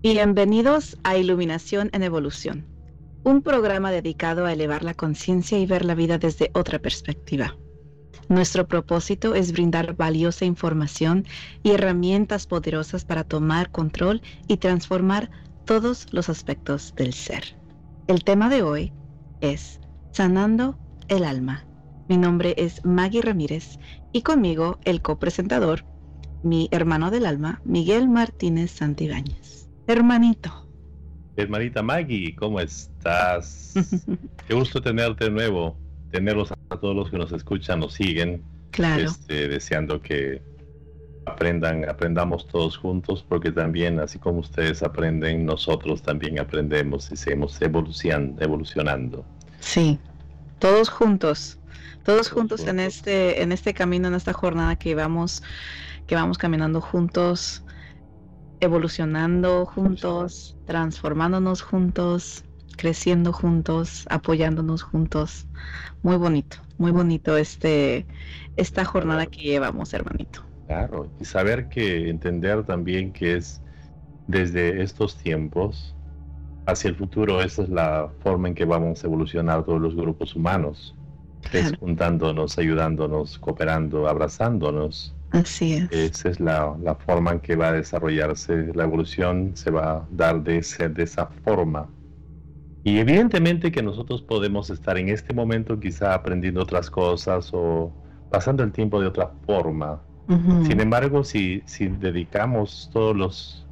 Bienvenidos a Iluminación en Evolución, un programa dedicado a elevar la conciencia y ver la vida desde otra perspectiva. Nuestro propósito es brindar valiosa información y herramientas poderosas para tomar control y transformar todos los aspectos del ser. El tema de hoy es Sanando el Alma. Mi nombre es Maggie Ramírez y conmigo el copresentador, mi hermano del alma, Miguel Martínez Santibáñez. Hermanito. Hermanita Maggie, ¿cómo estás? Qué gusto tenerte de nuevo, tenerlos a todos los que nos escuchan, nos siguen. Claro. Este, deseando que aprendan, aprendamos todos juntos, porque también, así como ustedes aprenden, nosotros también aprendemos y seguimos evolucionando. evolucionando. Sí, todos juntos, todos, juntos, en este, en este camino, en esta jornada que vamos, que vamos caminando juntos evolucionando juntos, transformándonos juntos, creciendo juntos, apoyándonos juntos. Muy bonito, muy bonito este esta jornada que llevamos, hermanito. Claro, y saber que entender también que es desde estos tiempos hacia el futuro, esa es la forma en que vamos a evolucionar todos los grupos humanos, juntándonos, ayudándonos, cooperando, abrazándonos Así es. Esa es la, forma en que va a desarrollarse la evolución, se va a dar de, de esa forma. Y evidentemente que nosotros podemos estar en este momento quizá aprendiendo otras cosas o pasando el tiempo de otra forma. Sin embargo, si, si dedicamos todos los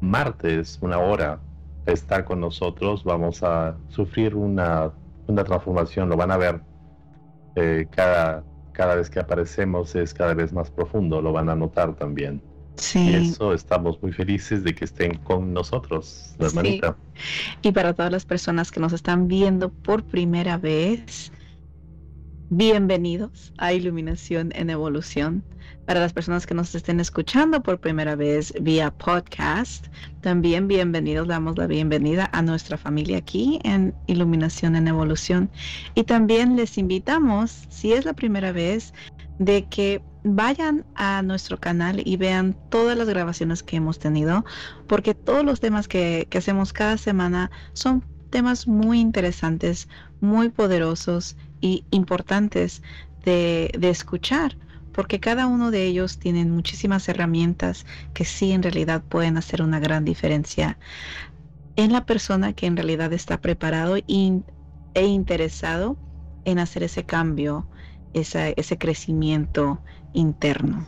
martes una hora a estar con nosotros, vamos a sufrir una, una transformación, lo van a ver eh, cada, cada vez que aparecemos es cada vez más profundo, lo van a notar también. Sí. Y eso estamos muy felices de que estén con nosotros, hermanita. Y para todas las personas que nos están viendo por primera vez, bienvenidos a Iluminación en Evolución para las personas que nos estén escuchando por primera vez vía podcast, también bienvenidos, damos la bienvenida a nuestra familia aquí en Iluminación en Evolución. Y también les invitamos, si es la primera vez, de que vayan a nuestro canal y vean todas las grabaciones que hemos tenido, porque todos los temas que, hacemos cada semana son temas muy interesantes, muy poderosos y importantes de, de escuchar porque cada uno de ellos tienen muchísimas herramientas que sí en realidad pueden hacer una gran diferencia en la persona que en realidad está preparado e interesado en hacer ese cambio, ese crecimiento interno.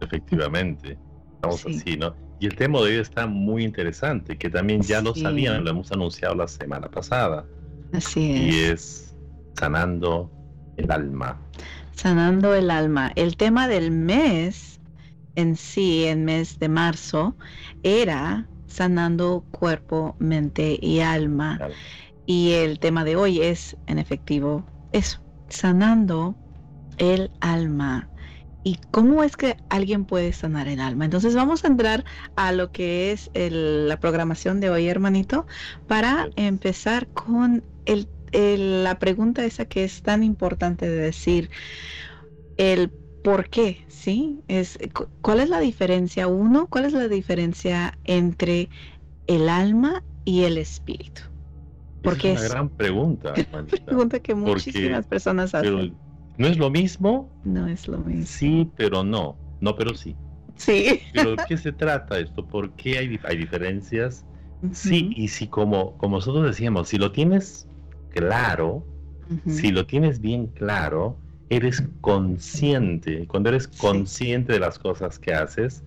Efectivamente, vamos así, ¿no? Y el tema de hoy está muy interesante, que también ya lo sabían, lo hemos anunciado la semana pasada. Así es. Y es sanando el alma sanando el alma. El tema del mes en sí, en mes de marzo, era sanando cuerpo, mente y alma. Y el tema de hoy es, en efectivo, eso, sanando el alma. ¿Y cómo es que alguien puede sanar el alma? Entonces vamos a entrar a lo que es la programación de hoy, hermanito, para empezar con el la pregunta esa que es tan importante de decir, el por qué, ¿sí? Es, ¿Cuál es la diferencia? Uno, ¿cuál es la diferencia entre el alma y el espíritu? Porque es una gran pregunta. Una pregunta que muchísimas personas hacen. ¿No es lo mismo? No es lo mismo. Sí, pero no. No, pero sí. Sí. Pero ¿de qué se trata esto? ¿Por qué hay, hay diferencias? Sí, y si como, como nosotros decíamos, si lo tienes claro, si lo tienes bien claro, eres consciente. Cuando eres consciente de las cosas que haces,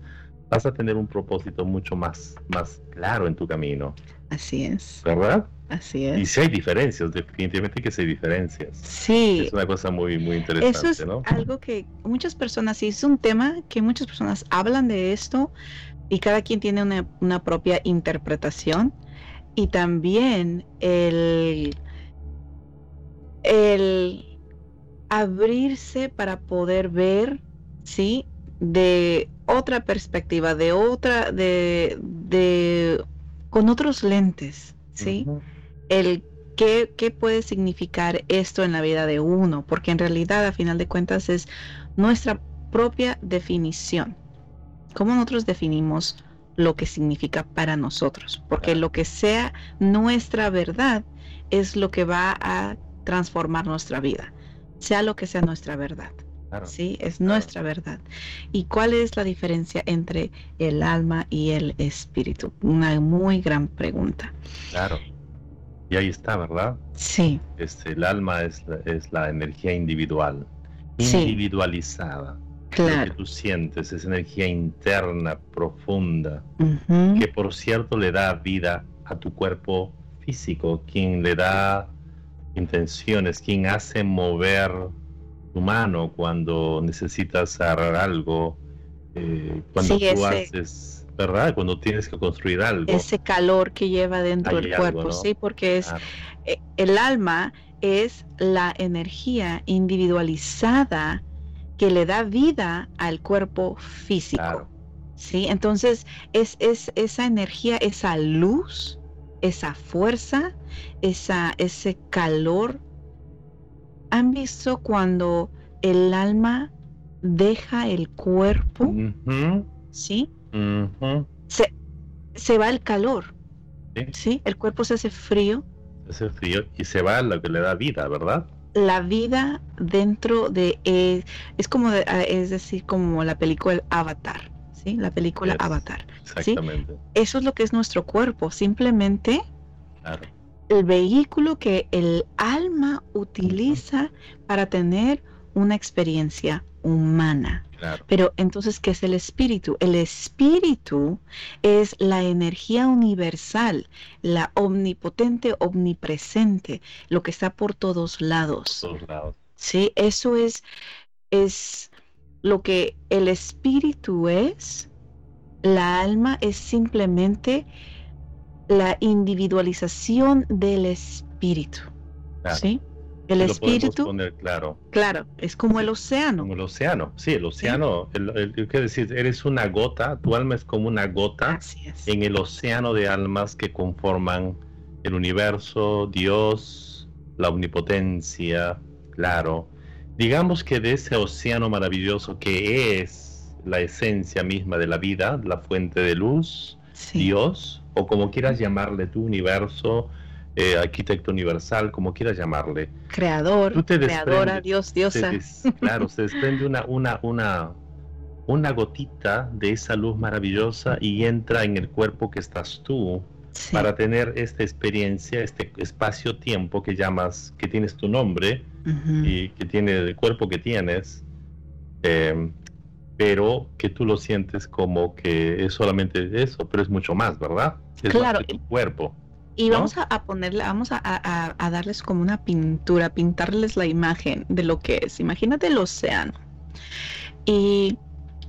vas a tener un propósito mucho más, más claro en tu camino. Así es. ¿Verdad? Así es. Y si hay diferencias, definitivamente que sí hay diferencias. Sí. Es una cosa muy, muy interesante, Eso es algo que muchas personas, sí, es un tema que muchas personas hablan de esto y cada quien tiene una, una propia interpretación. Y también el el abrirse para poder ver, ¿sí? De otra perspectiva, de otra, de, de con otros lentes, ¿sí? El qué, qué puede significar esto en la vida de uno, porque en realidad, a final de cuentas, es nuestra propia definición. ¿Cómo nosotros definimos lo que significa para nosotros, porque lo que sea nuestra verdad es lo que va a transformar nuestra vida, sea lo que sea nuestra verdad. Sí, es nuestra verdad. ¿Y cuál es la diferencia entre el alma y el espíritu? Una muy gran pregunta. Claro. Y ahí está, ¿verdad? Sí. Este, el alma es, es la energía individual, individualizada. Claro. que tú sientes, esa energía interna, profunda, que por cierto le da vida a tu cuerpo físico, quien le da intenciones, quien hace mover tu mano cuando necesitas agarrar algo, eh, cuando tú haces, ¿verdad? Cuando tienes que construir algo. Ese calor que lleva dentro del cuerpo, sí, porque es eh, el alma es la energía individualizada que le da vida al cuerpo físico. ¿sí? Entonces, es, es, esa energía, esa luz, esa fuerza, esa, ese calor ¿Han visto cuando el alma deja el cuerpo? ¿Sí? Se, va el calor. ¿Sí? El cuerpo se hace frío. Se hace frío y se va lo que le da vida, ¿verdad? La vida dentro de... Eh, es como, ah, es decir, como la película Avatar. ¿Sí? La película Avatar. Exactamente. Eso es lo que es nuestro cuerpo. Simplemente... Claro el vehículo que el alma utiliza para tener una experiencia humana. Pero entonces, ¿qué es el espíritu? El espíritu es la energía universal, la omnipotente, omnipresente, lo que está por todos lados. Sí, eso es, es lo que el espíritu es. La alma es simplemente la individualización del espíritu. ¿Sí? El espíritu. claro. Claro, es como el océano. Como el océano, sí, el océano. ¿Qué El, decir, eres una gota, tu alma es como una gota en el océano de almas que conforman el universo, Dios, la omnipotencia, claro. Digamos que de ese océano maravilloso que es la esencia misma de la vida, la fuente de luz, Dios, o como quieras llamarle tu universo, eh, arquitecto universal, como quieras llamarle. Creador, creadora, Dios, diosa. claro, se desprende una, una, una, una gotita de esa luz maravillosa y entra en el cuerpo que estás tú para tener esta experiencia, este espacio-tiempo que llamas, que tienes tu nombre y que tiene el cuerpo que tienes. Eh, pero que tú lo sientes como que es solamente eso, pero es mucho más, ¿verdad? Es claro. tu cuerpo. Y vamos a, ponerle, vamos a, darles como una pintura, pintarles la imagen de lo que es. Imagínate el océano. Y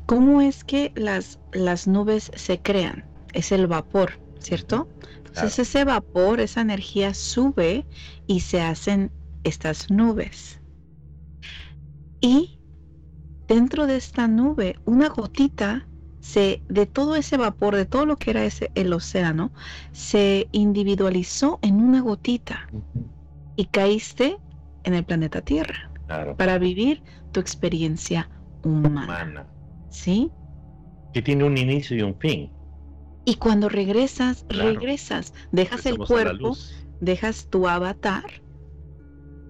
cómo es que las, las nubes se crean. Es el vapor, ¿cierto? Entonces ese vapor, esa energía sube y se hacen estas nubes. Y dentro de esta nube, una gotita se, de todo ese vapor, de todo lo que era ese, el océano, se individualizó en una gotita y caíste en el planeta Tierra para vivir tu experiencia humana. ¿Sí? Que tiene un inicio y un fin. Y cuando regresas, regresas, dejas el cuerpo, dejas tu avatar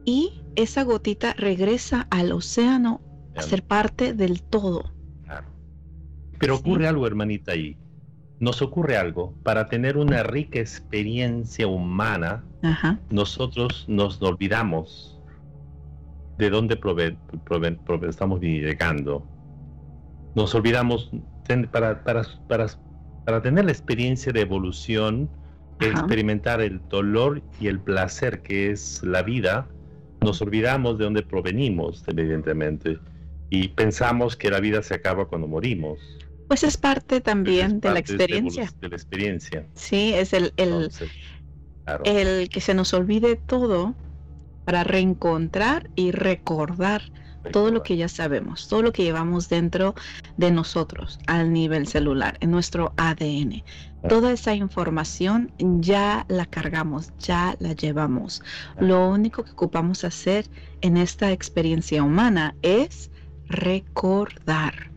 y esa gotita regresa al océano ser parte del todo. Pero ocurre algo, hermanita, ahí. Nos ocurre algo. Para tener una rica experiencia humana, nosotros nos olvidamos de dónde estamos llegando. Nos olvidamos para, para, para, para, tener la experiencia de evolución, experimentar el dolor y el placer que es la vida, nos olvidamos de dónde provenimos, evidentemente y pensamos que la vida se acaba cuando morimos. Pues es parte también de la experiencia. De, la experiencia. Sí, es el, el, el que se nos olvide todo para reencontrar y recordar todo lo que ya sabemos, todo lo que llevamos dentro de nosotros al nivel celular, en nuestro ADN. Toda esa información ya la cargamos, ya la llevamos. Lo único que ocupamos hacer en esta experiencia humana es recordar.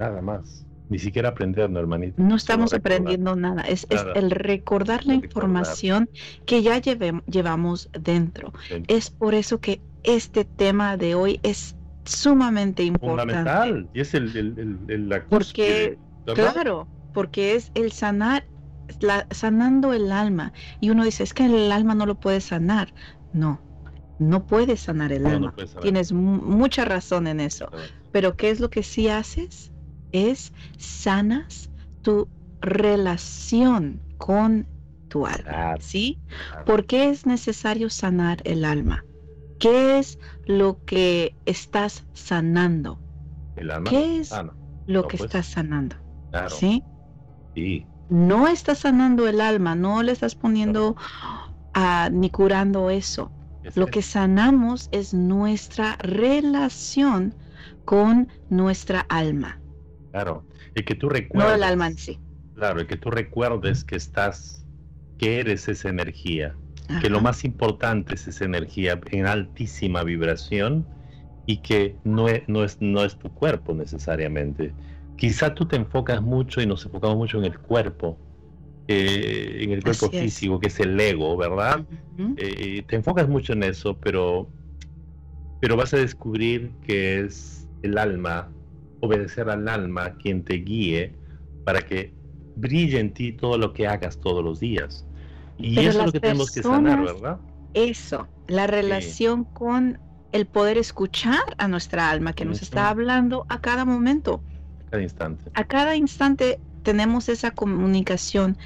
Nada más. Ni siquiera aprendiendo, hermanito. No estamos aprendiendo nada, es, es, el recordar la información que ya llevamos dentro. Es por eso que este tema de hoy es sumamente importante. Fundamental, y es el, el, el la Porque, claro, porque es el sanar, la, sanando el alma. Y uno dice, es que el alma no lo puede sanar. No, no puedes sanar el alma. Tienes mucha razón en eso. Pero ¿qué es lo que sí haces? Es sanas tu relación con tu alma. ¿Sí? ¿Por qué es necesario sanar el alma? ¿Qué es lo que estás sanando? El alma ¿Qué es lo que pues. estás sanando? ¿Sí? Sí. No estás sanando el alma, no le estás poniendo ni curando eso. Lo que sanamos es nuestra relación con nuestra alma. Claro, y que tú recuerdes. No el alma en sí. Claro, y que tú recuerdes que estás, que eres esa energía, que lo más importante es esa energía en altísima vibración y que no es, no es, no es tu cuerpo necesariamente. Quizá tú te enfocas mucho y nos enfocamos mucho en el cuerpo, eh, en el cuerpo físico, que es el ego, ¿verdad? Eh, te enfocas mucho en eso, pero, pero vas a descubrir que es el alma obedecer al alma quien te guíe para que brille en ti todo lo que hagas todos los días. Y eso es lo que tenemos que sanar, ¿verdad? Eso, la relación con el poder escuchar a nuestra alma que nos está hablando a cada momento. A cada instante. A cada instante tenemos esa comunicación,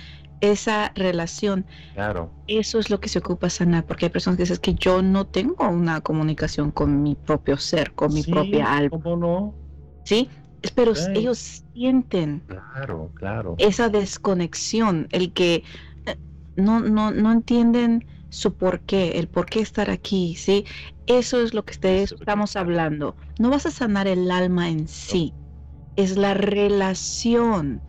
esa relación. Claro. Eso es lo que se ocupa sanar, porque hay personas que dicen que yo no tengo una comunicación con mi propio ser, con mi propia alma. ¿Cómo no? ¿Sí? Pero ellos sienten claro, claro. esa desconexión, el que eh, no, no, no entienden su por qué, el por qué estar aquí, ¿sí? Eso es lo que estamos hablando. No vas a sanar el alma en sí, es la relación,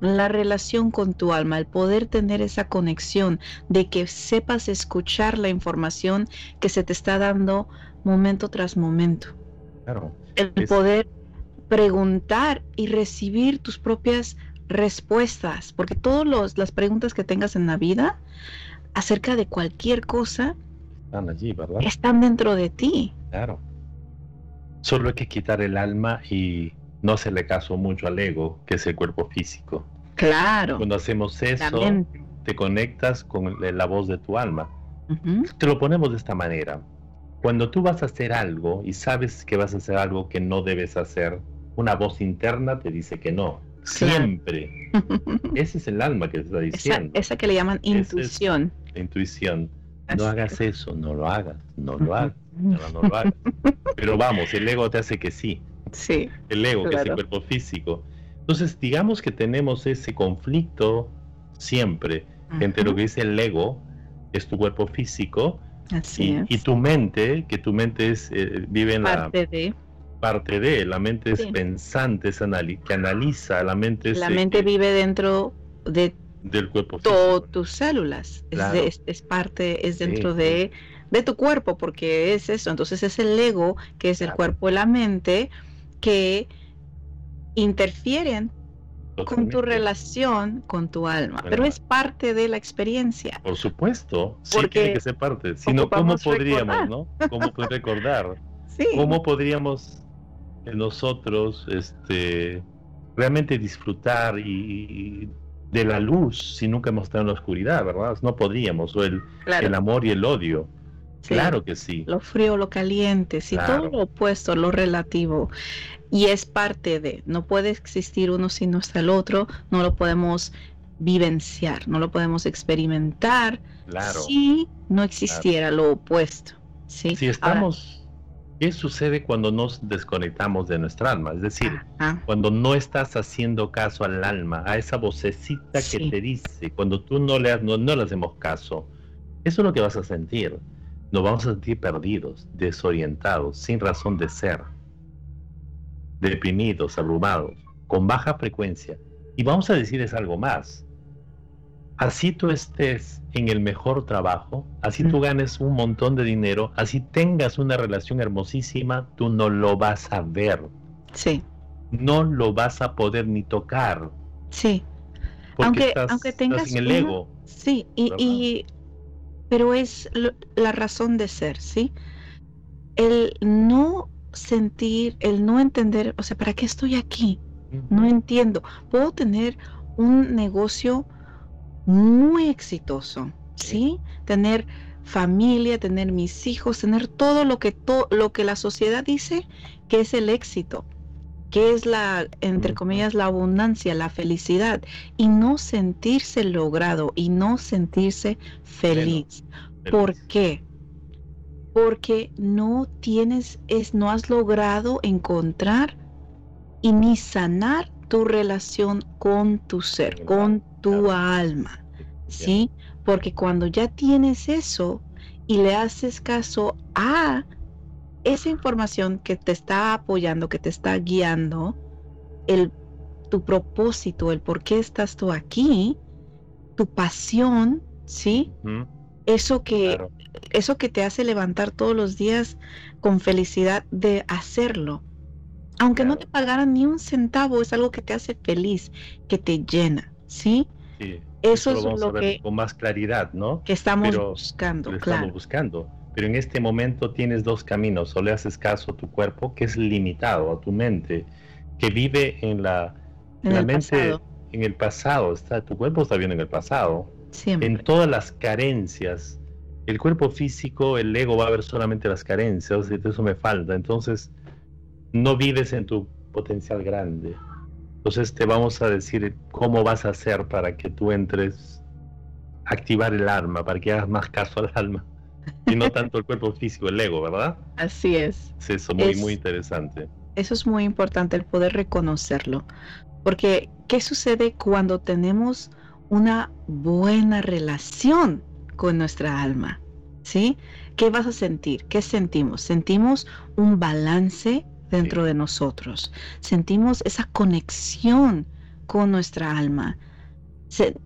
la relación con tu alma, el poder tener esa conexión de que sepas escuchar la información que se te está dando momento tras momento. Claro. El poder preguntar y recibir tus propias respuestas, porque todas las preguntas que tengas en la vida acerca de cualquier cosa están allí, ¿verdad? Están dentro de ti. Claro. Solo hay que quitar el alma y no se le caso mucho al ego, que es el cuerpo físico. Claro. Cuando hacemos eso, te conectas con la voz de tu alma. Te lo ponemos de esta manera. Cuando tú vas a hacer algo y sabes que vas a hacer algo que no debes hacer, una voz interna te dice que no. Siempre. Ese es el alma que te está diciendo. Esa, que le llaman intuición. intuición. No hagas eso, no lo hagas, no lo hagas, no, lo hagas. Pero vamos, el ego te hace que sí. Sí. El ego, que es el cuerpo físico. Entonces, digamos que tenemos ese conflicto siempre entre lo que dice el ego, es tu cuerpo físico, y, tu mente, que tu mente es, eh, vive en la parte de, la mente es pensante, es que analiza, la mente es... La mente vive dentro de del cuerpo todas tus células, es, parte, es dentro de, de, tu cuerpo, porque es eso, entonces es el ego, que es el cuerpo y la mente, que interfieren con tu relación con tu alma, pero es parte de la experiencia. Por supuesto, sí tiene que ser parte. Si no, ¿cómo podríamos, no? ¿Cómo recordar? Sí. ¿Cómo podríamos nosotros este, realmente disfrutar y, de la luz si nunca hemos estado en la oscuridad, ¿verdad? No podríamos, o el, el amor y el odio. claro que sí. Lo frío, lo caliente, sí, todo lo opuesto, lo relativo. Y es parte de, no puede existir uno si no está el otro, no lo podemos vivenciar, no lo podemos experimentar claro. si no existiera lo opuesto. ¿sí? Si estamos... ¿Qué sucede cuando nos desconectamos de nuestra alma? Es decir, cuando no estás haciendo caso al alma, a esa vocecita que te dice, cuando tú no le, no, no le hacemos caso, eso es lo que vas a sentir. Nos vamos a sentir perdidos, desorientados, sin razón de ser, deprimidos, abrumados, con baja frecuencia. Y vamos a decirles algo más así tú estés en el mejor trabajo, así tú ganes un montón de dinero, así tengas una relación hermosísima, tú no lo vas a ver. Sí. no lo vas a poder ni tocar. Sí. aunque, aunque tengas en el ego. Sí, y, pero es la razón de ser, ¿sí? El no sentir, el no entender, o sea, ¿para qué estoy aquí? No entiendo. Puedo tener un negocio muy exitoso, ¿sí? Tener familia, tener mis hijos, tener todo lo que, lo que la sociedad dice que es el éxito, que es la, entre comillas, la abundancia, la felicidad, y no sentirse logrado y no sentirse feliz. ¿Por qué? Porque no tienes, es, no has logrado encontrar y ni sanar tu relación con tu ser, con tu alma. ¿Sí? Porque cuando ya tienes eso y le haces caso a esa información que te está apoyando, que te está guiando, el, tu propósito, el por qué estás tú aquí, tu pasión, ¿sí? Eso que, eso que te hace levantar todos los días con felicidad de hacerlo. Aunque no te pagaran ni un centavo, es algo que te hace feliz, que te llena, ¿sí? Sí. Eso, es lo que con más claridad, ¿no? Que estamos buscando, claro. Estamos buscando. Pero en este momento tienes dos caminos, o le haces caso a tu cuerpo, que es limitado, a tu mente, que vive en la, en la mente, en el pasado, está, tu cuerpo está bien en el pasado, Siempre. en todas las carencias. El cuerpo físico, el ego va a ver solamente las carencias, y eso me falta, entonces no vives en tu potencial grande. Entonces te vamos a decir cómo vas a hacer para que tú entres, activar el alma, para que hagas más caso al alma y no tanto el cuerpo físico, el ego, ¿verdad? Así es. Sí, eso muy, muy interesante. Eso es muy importante, el poder reconocerlo. Porque, ¿qué sucede cuando tenemos una buena relación con nuestra alma? ¿Sí? ¿Qué vas a sentir? ¿Qué sentimos? Sentimos un balance dentro de nosotros. Sentimos esa conexión con nuestra alma.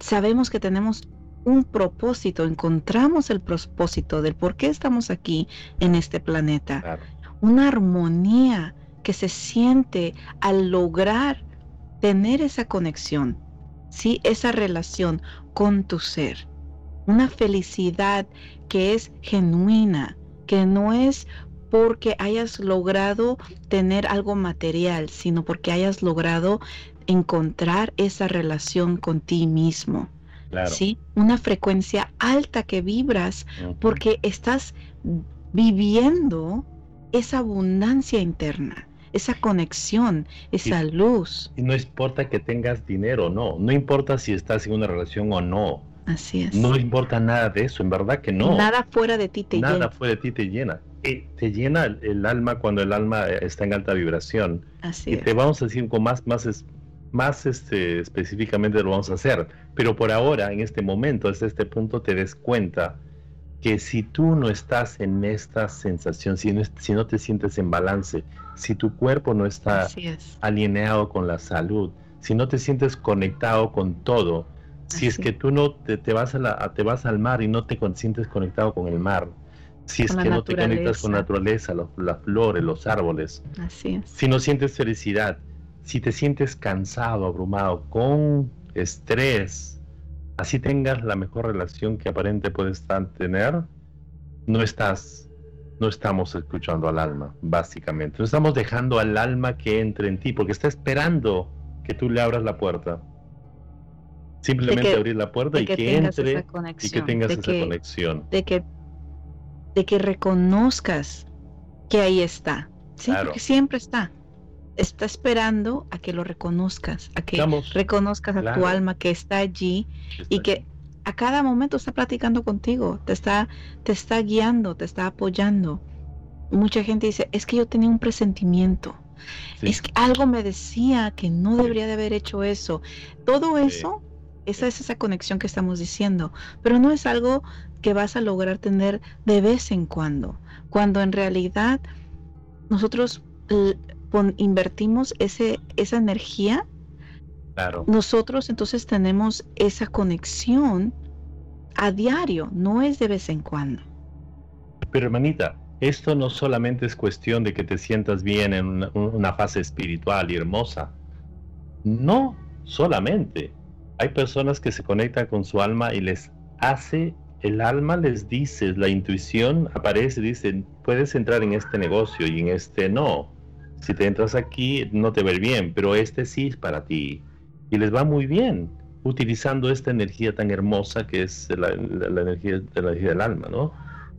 sabemos que tenemos un propósito, encontramos el propósito del por qué estamos aquí en este planeta. Una armonía que se siente al lograr tener esa conexión, ¿sí? esa relación con tu ser. Una felicidad que es genuina, que no es porque hayas logrado tener algo material, sino porque hayas logrado encontrar esa relación con ti mismo. ¿sí? Una frecuencia alta que vibras porque estás viviendo esa abundancia interna, esa conexión, esa luz. Y no importa que tengas dinero o no, no importa si estás en una relación o no. Así es. No importa nada de eso, en verdad que no. Nada fuera de ti te llena. Nada fuera de ti te llena. Eh, te llena el, alma cuando el alma está en alta vibración. Así y te vamos a decir con más, más más este, específicamente lo vamos a hacer. Pero por ahora, en este momento, desde este punto, te des cuenta que si tú no estás en esta sensación, si no, si no te sientes en balance, si tu cuerpo no está alineado con la salud, si no te sientes conectado con todo, si es que tú no te, vas a te vas al mar y no te sientes conectado con el mar, si es que no te conectas con la naturaleza, las flores, los árboles, si no sientes felicidad, si te sientes cansado, abrumado, con estrés, así tengas la mejor relación que aparente puedes tener, no estás, no estamos escuchando al alma, básicamente. No estamos dejando al alma que entre en ti, porque está esperando que tú le abras la puerta. Simplemente abrir la puerta y que, entre y que tengas esa conexión. De que, de que reconozcas que ahí está. Sí, porque siempre está. Está esperando a que lo reconozcas, a que reconozcas a tu alma que está allí y que a cada momento está platicando contigo, te está, te está guiando, te está apoyando. Mucha gente dice, es que yo tenía un presentimiento, es que algo me decía que no debería de haber hecho eso. Todo eso, esa es esa conexión que estamos diciendo, pero no es algo que vas a lograr tener de vez en cuando, cuando en realidad nosotros invertimos ese, esa energía, claro. nosotros entonces tenemos esa conexión a diario, no es de vez en cuando. Pero hermanita, esto no solamente es cuestión de que te sientas bien en una, fase espiritual y hermosa. No solamente. Hay personas que se conectan con su alma y les hace, el alma les dice, la intuición aparece, dice, puedes entrar en este negocio y en este no. Si te entras aquí no te ver bien, pero este sí es para ti. Y les va muy bien utilizando esta energía tan hermosa que es la, energía, de la energía del alma, ¿no?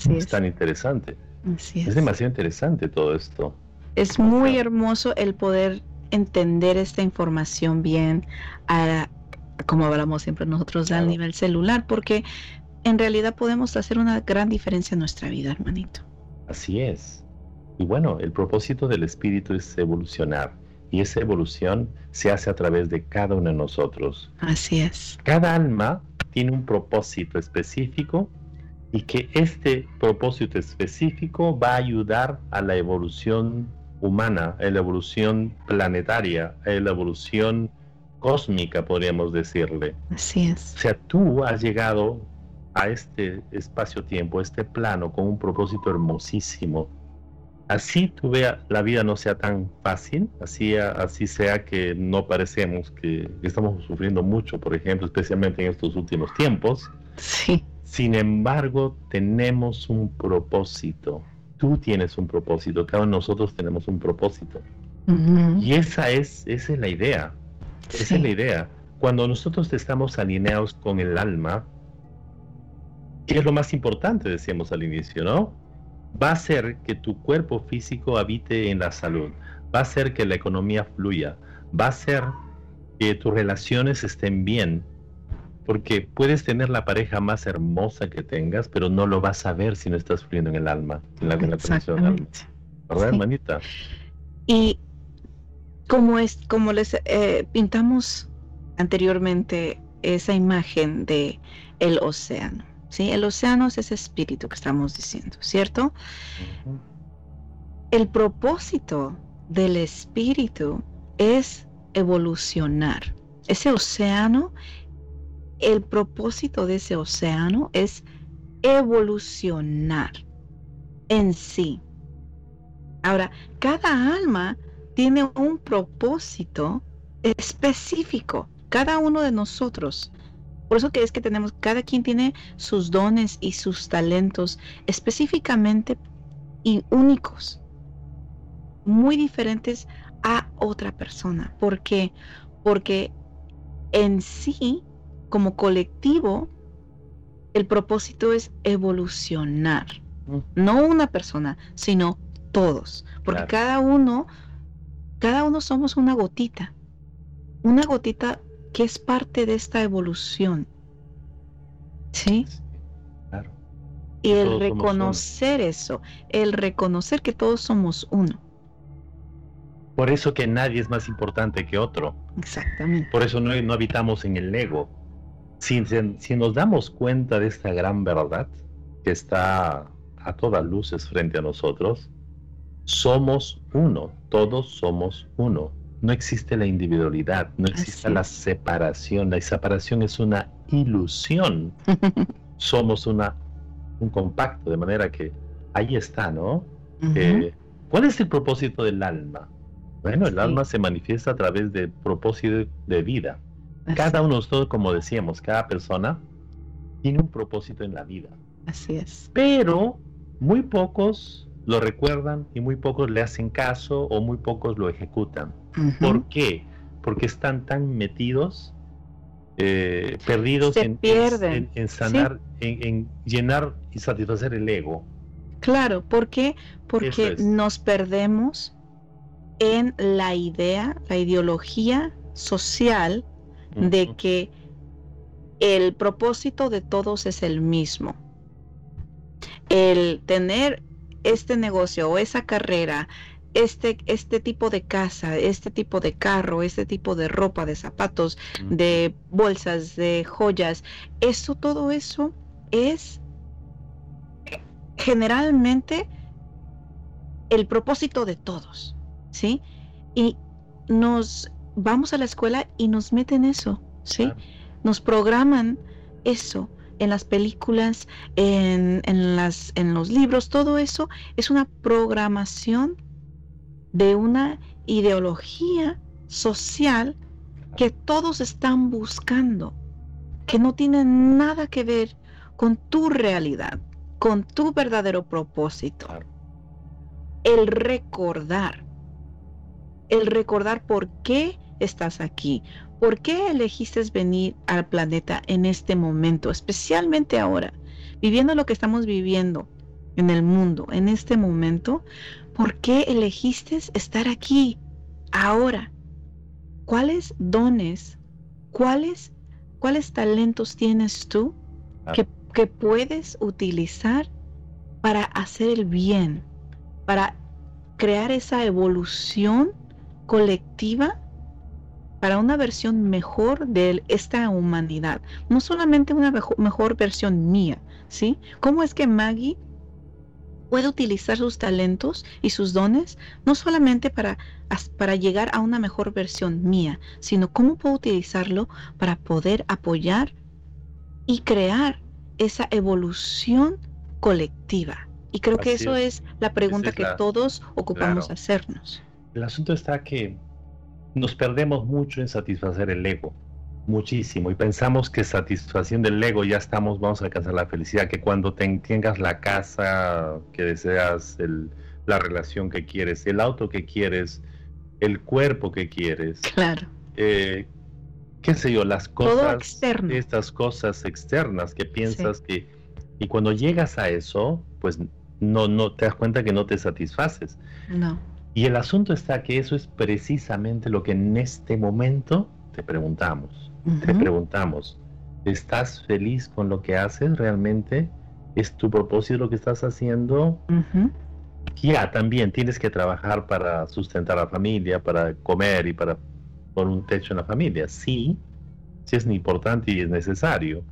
es tan interesante es. demasiado interesante todo esto. Es muy hermoso el poder entender esta información bien, como hablamos siempre nosotros al nivel celular, porque en realidad podemos hacer una gran diferencia en nuestra vida, hermanito. Así es. Y bueno, el propósito del espíritu es evolucionar. Y esa evolución se hace a través de cada uno de nosotros. Así es. Cada alma tiene un propósito específico y que este propósito específico va a ayudar a la evolución humana, a la evolución planetaria, a la evolución cósmica, podríamos decirle. Así es. O sea, tú has llegado a este espacio-tiempo, a este plano, con un propósito hermosísimo. Así tú veas la vida no sea tan fácil, así, así sea que no parecemos que estamos sufriendo mucho, por ejemplo, especialmente en estos últimos tiempos. Sí. Sin embargo, tenemos un propósito. Tú tienes un propósito, cada uno de nosotros tenemos un propósito. Y esa es, esa es la idea. Esa es la idea. Cuando nosotros estamos alineados con el alma, que es lo más importante, decíamos al inicio, ¿no? Va a ser que tu cuerpo físico habite en la salud, va a ser que la economía fluya, va a ser que tus relaciones estén bien, porque puedes tener la pareja más hermosa que tengas, pero no lo vas a ver si no estás fluyendo en el alma, en la, conexión alma. ¿Verdad, hermanita? Y como, es, como les eh, pintamos anteriormente esa imagen de el océano. ¿sí? El océano es ese espíritu que estamos diciendo, ¿cierto? El propósito del espíritu es evolucionar. Ese océano el propósito de ese océano es evolucionar en sí. Ahora, cada alma tiene un propósito específico, cada uno de nosotros. Por eso que es que tenemos, cada quien tiene sus dones y sus talentos específicamente y únicos, muy diferentes a otra persona. ¿Por qué? Porque en sí como colectivo, el propósito es evolucionar. No una persona, sino todos. Porque cada uno, cada uno somos una gotita. Una gotita que es parte de esta evolución. ¿Sí? Claro. Y el reconocer eso, el reconocer que todos somos uno. Por eso que nadie es más importante que otro. Exactamente. Por eso no, no habitamos en el ego si, nos damos cuenta de esta gran verdad que está a todas luces frente a nosotros, somos uno, todos somos uno. No existe la individualidad, no existe la separación. La separación es una ilusión. somos una, un compacto, de manera que ahí está, ¿no? Eh, ¿Cuál es el propósito del alma? Bueno, el alma se manifiesta a través del propósito de vida. Cada uno de nosotros, como decíamos, cada persona tiene un propósito en la vida. Así es. Pero muy pocos lo recuerdan y muy pocos le hacen caso o muy pocos lo ejecutan. ¿Por qué? Porque están tan metidos, eh, perdidos en, en, sanar, en, llenar y satisfacer el ego. Claro, ¿por qué? Porque nos perdemos en la idea, la ideología social de que el propósito de todos es el mismo. El tener este negocio o esa carrera, este, este tipo de casa, este tipo de carro, este tipo de ropa, de zapatos, de bolsas, de joyas, eso, todo eso es generalmente el propósito de todos, ¿sí? Y nos vamos a la escuela y nos meten eso, ¿sí? Nos programan eso. En las películas, en, en, las, en los libros, todo eso es una programación de una ideología social que todos están buscando, que no tiene nada que ver con tu realidad, con tu verdadero propósito. El recordar, el recordar por qué estás aquí, por qué elegiste venir al planeta en este momento, especialmente ahora, viviendo lo que estamos viviendo en el mundo, en este momento, ¿por qué elegiste estar aquí ahora? ¿Cuáles dones, cuáles, cuáles talentos tienes tú que, que puedes utilizar para hacer el bien, para crear esa evolución colectiva para una versión mejor de esta humanidad, no solamente una mejor, versión mía, ¿sí? ¿Cómo es que Maggie puede utilizar sus talentos y sus dones no solamente para, para llegar a una mejor versión mía, sino cómo puedo utilizarlo para poder apoyar y crear esa evolución colectiva? Y creo que eso es, la pregunta que todos ocupamos hacernos. El asunto está que nos perdemos mucho en satisfacer el ego, muchísimo, y pensamos que satisfacción del ego ya estamos, vamos a alcanzar la felicidad, que cuando tengas la casa que deseas, la relación que quieres, el auto que quieres, el cuerpo que quieres. Claro. Eh, qué sé yo, las cosas, estas cosas externas que piensas que, y cuando llegas a eso, pues no, no te das cuenta que no te satisfaces. No. Y el asunto está que eso es precisamente lo que en este momento te preguntamos. Te preguntamos, ¿estás feliz con lo que haces realmente? ¿Es tu propósito lo que estás haciendo? Ya, también tienes que trabajar para sustentar a la familia, para comer y para poner un techo en la familia. Sí, sí es importante y es necesario.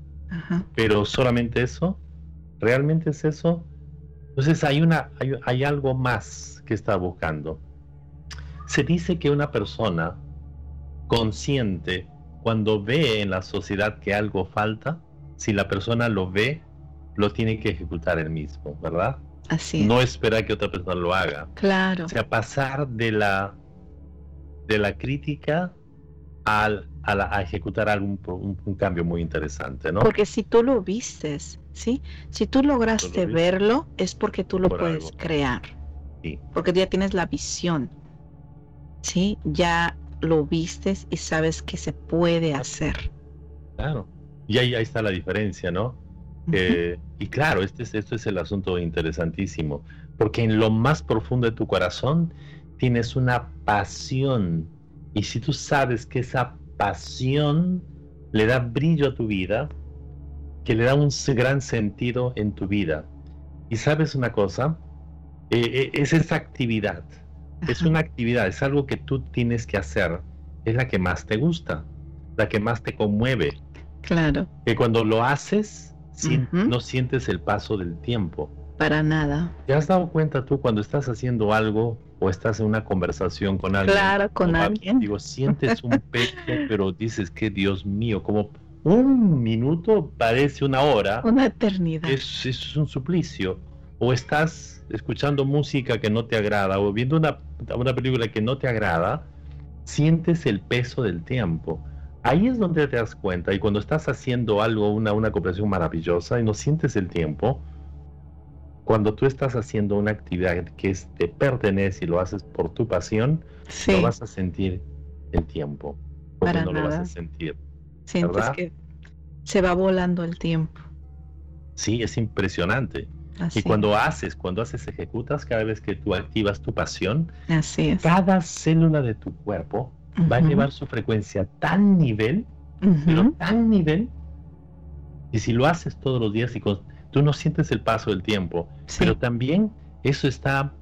Pero solamente eso, ¿realmente es eso? Entonces hay, una, hay, hay algo más que está buscando. Se dice que una persona consciente, cuando ve en la sociedad que algo falta, si la persona lo ve, lo tiene que ejecutar él mismo, ¿verdad? Así No esperar que otra persona lo haga. Claro. O sea, pasar de la, de la crítica al, a, ejecutar algún un, cambio muy interesante, ¿no? Porque si tú lo vistes, ¿sí? Si tú lograste verlo, es porque tú lo puedes crear. Porque ya tienes la visión. ¿Sí? Ya lo vistes y sabes que se puede hacer. Claro. Y ahí, está la diferencia, ¿no? y claro, este es, esto es el asunto interesantísimo, porque en lo más profundo de tu corazón tienes una pasión. Y si tú sabes que esa pasión le da brillo a tu vida, que le da un gran sentido en tu vida. Y sabes una cosa, eh, eh, es esa actividad. Es una actividad, es algo que tú tienes que hacer. Es la que más te gusta, la que más te conmueve. Claro. Que cuando lo haces, no sientes el paso del tiempo. Para nada. ¿Te has dado cuenta tú cuando estás haciendo algo o estás en una conversación con alguien? Claro, con alguien. Digo, sientes un pecho, pero dices que Dios mío, como un minuto parece una hora. Una eternidad. Es, es un suplicio. O estás escuchando música que no te agrada o viendo una, una película que no te agrada, sientes el peso del tiempo. Ahí es donde te das cuenta y cuando estás haciendo algo, una, una cooperación maravillosa y no sientes el tiempo, cuando tú estás haciendo una actividad que te pertenece y lo haces por tu pasión, no vas a sentir el tiempo. Para no lo vas a sentir. Sientes que se va volando el tiempo. Sí, es impresionante y cuando haces, cuando haces, ejecutas, cada vez que tú activas tu pasión, cada célula de tu cuerpo va a llevar su frecuencia a tan nivel, pero tan nivel, y si lo haces todos los días y tú no sientes el paso del tiempo, pero también eso está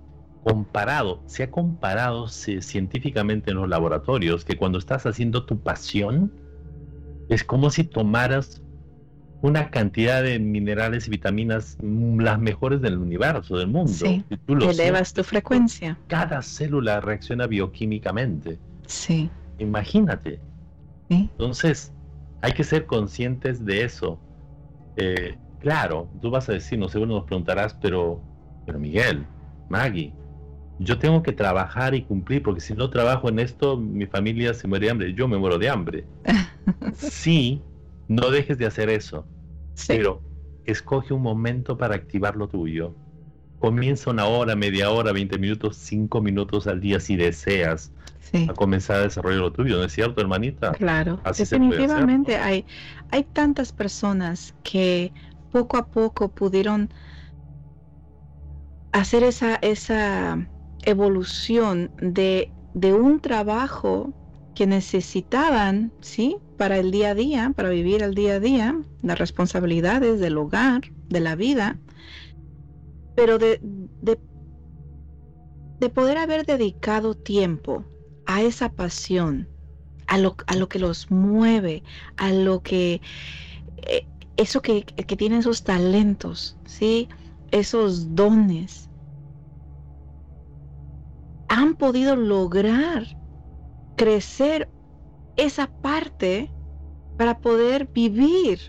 comparado, se ha comparado científicamente en los laboratorios que cuando estás haciendo tu pasión, es como si tomaras una cantidad de minerales y vitaminas mm, las mejores del universo, del mundo. Sí, elevas tu frecuencia. Cada célula reacciona bioquímicamente. Sí. Imagínate. Entonces, hay que ser conscientes de eso. Eh, claro, tú vas a decir, no seguro nos preguntarás, pero, pero Miguel, Maggie, yo tengo que trabajar y cumplir, porque si no trabajo en esto, mi familia se muere de hambre, yo me muero de hambre. sí, no dejes de hacer eso, pero escoge un momento para activar lo tuyo. Comienza una hora, media hora, 20 minutos, 5 minutos al día si deseas a comenzar a desarrollar lo tuyo, ¿no es cierto, hermanita? Claro, definitivamente hay, hay tantas personas que poco a poco pudieron hacer esa, esa evolución de, de un trabajo que necesitaban, ¿sí? Para el día a día, para vivir el día a día, las responsabilidades del hogar, de la vida, pero de, de, de poder haber dedicado tiempo a esa pasión, a lo, a lo que los mueve, a lo que, eh, eso que, que tienen esos talentos, ¿sí? Esos dones, han podido lograr crecer esa parte para poder vivir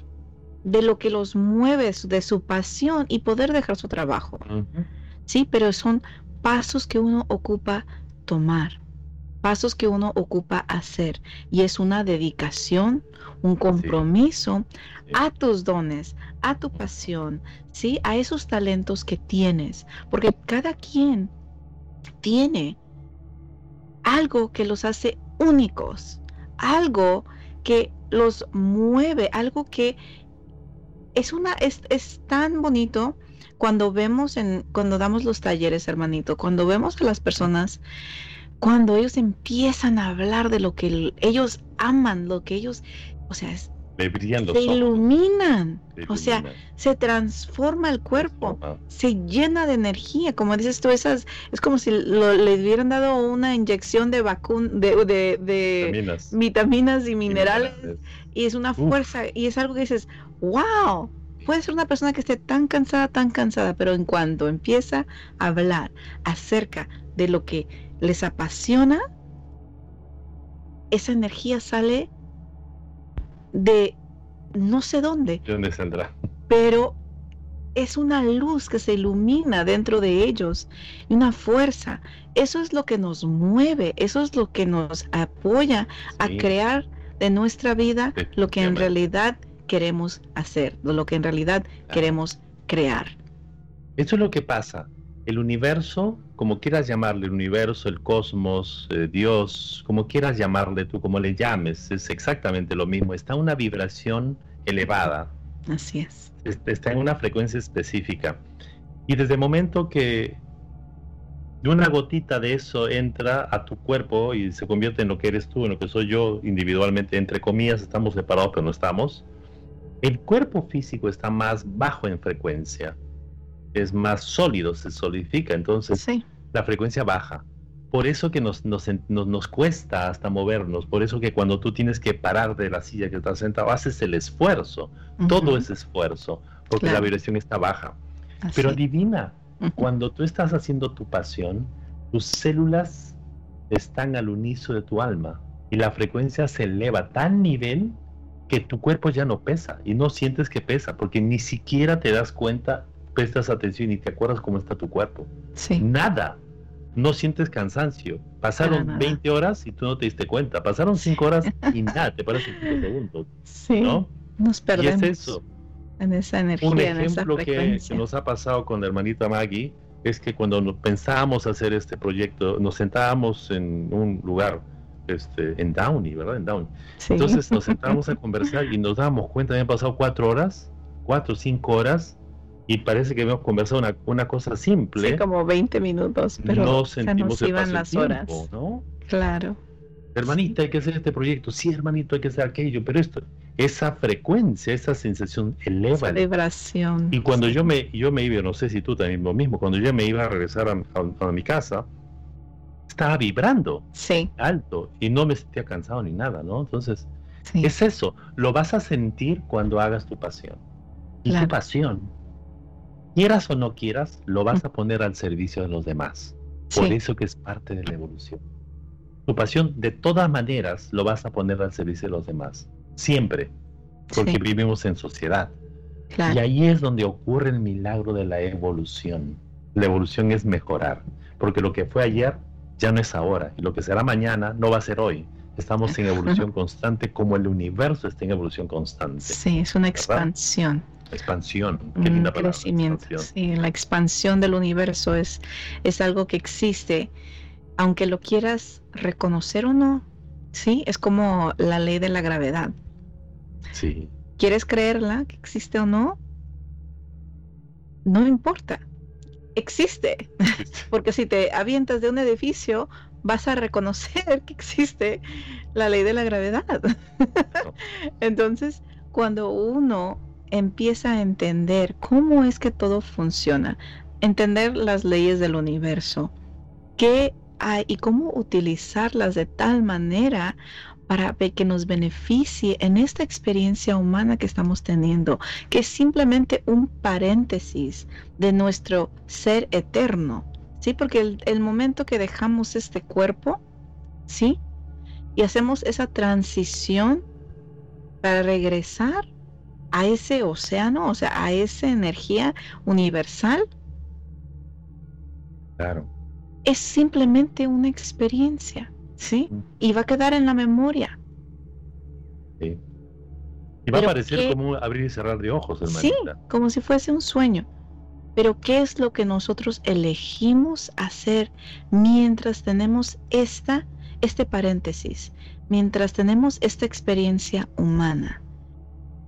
de lo que los mueve, de su pasión y poder dejar su trabajo. Sí, pero son pasos que uno ocupa tomar, pasos que uno ocupa hacer y es una dedicación, un compromiso a tus dones, a tu pasión, sí, a esos talentos que tienes, porque cada quien tiene algo que los hace únicos, algo que los mueve, algo que es una es, tan bonito cuando vemos en cuando damos los talleres, hermanito, cuando vemos a las personas cuando ellos empiezan a hablar de lo que ellos aman, lo que ellos, o sea, es se iluminan, o sea, se transforma el cuerpo, se llena de energía, como dices tú, esas, es como si le hubieran dado una inyección de vacun de, de, vitaminas. y minerales, y es una fuerza, y es algo que dices, wow, puede ser una persona que esté tan cansada, tan cansada, pero en cuanto empieza a hablar acerca de lo que les apasiona, esa energía sale de no sé dónde. ¿De dónde saldrá? Pero es una luz que se ilumina dentro de ellos y una fuerza. Eso es lo que nos mueve, eso es lo que nos apoya a crear de nuestra vida lo que en realidad queremos hacer, lo que en realidad queremos crear. Eso es lo que pasa el universo, como quieras llamarle, el universo, el cosmos, eh, Dios, como quieras llamarle tú, como le llames, es exactamente lo mismo. Está una vibración elevada. Así es. Está en una frecuencia específica. Y desde el momento que una gotita de eso entra a tu cuerpo y se convierte en lo que eres tú, en lo que soy yo individualmente, entre comillas, estamos separados, pero no estamos. El cuerpo físico está más bajo en frecuencia es más sólido, se solidifica, entonces la frecuencia baja. Por eso que nos, nos, nos, cuesta hasta movernos, por eso que cuando tú tienes que parar de la silla que estás sentado, haces el esfuerzo, todo es esfuerzo, porque la vibración está baja. Pero adivina, cuando tú estás haciendo tu pasión, tus células están al unísono de tu alma y la frecuencia se eleva a tal nivel que tu cuerpo ya no pesa y no sientes que pesa porque ni siquiera te das cuenta prestas atención y te acuerdas cómo está tu cuerpo. Sí. Nada. No sientes cansancio. Pasaron 20 horas y tú no te diste cuenta. Pasaron 5 horas y nada, te parecen 5 segundos. Sí. ¿no? Nos perdemos. Y es eso. En esa energía, Un ejemplo que, nos ha pasado con la hermanita Maggie es que cuando pensábamos hacer este proyecto, nos sentábamos en un lugar este, en Downey, ¿verdad? En Downey. Entonces nos sentábamos a conversar y nos dábamos cuenta, habían pasado cuatro horas, cuatro o cinco horas, y parece que hemos conversado una, una cosa simple. Sí, como 20 minutos, pero no sentimos se iban las horas. ¿no? Claro. Hermanita, hay que hacer este proyecto. Sí, hermanito, hay que hacer aquello. Pero esto, esa frecuencia, esa sensación eleva. Celebración. Y cuando yo me, yo me iba, no sé si tú también lo mismo, cuando yo me iba a regresar a, mi casa, estaba vibrando sí. alto y no me sentía cansado ni nada, ¿no? Entonces, es eso. Lo vas a sentir cuando hagas tu pasión. Y tu pasión quieras o no quieras, lo vas a poner al servicio de los demás. Por eso que es parte de la evolución. Tu pasión, de todas maneras, lo vas a poner al servicio de los demás. Siempre. Porque vivimos en sociedad. Y ahí es donde ocurre el milagro de la evolución. La evolución es mejorar, porque lo que fue ayer ya no es ahora, y lo que será mañana no va a ser hoy. Estamos en evolución constante como el universo está en evolución constante. Sí, es una expansión. Expansión, qué linda palabra. Crecimiento. Sí, la expansión del universo es, es algo que existe, aunque lo quieras reconocer o no, sí, es como la ley de la gravedad. Sí. ¿Quieres creerla que existe o no? No importa, existe. Porque si te avientas de un edificio, vas a reconocer que existe la ley de la gravedad. Entonces, cuando uno empieza a entender cómo es que todo funciona, entender las leyes del universo, qué hay y cómo utilizarlas de tal manera para que nos beneficie en esta experiencia humana que estamos teniendo, que es simplemente un paréntesis de nuestro ser eterno, ¿sí? Porque el, momento que dejamos este cuerpo, ¿sí? Y hacemos esa transición para regresar a ese océano, o sea, a esa energía universal. Claro. Es simplemente una experiencia, ¿sí? Y va a quedar en la memoria. Sí. Y va a parecer como abrir y cerrar de ojos, hermanita. Sí, como si fuese un sueño. Pero ¿qué es lo que nosotros elegimos hacer mientras tenemos esta, este paréntesis, mientras tenemos esta experiencia humana?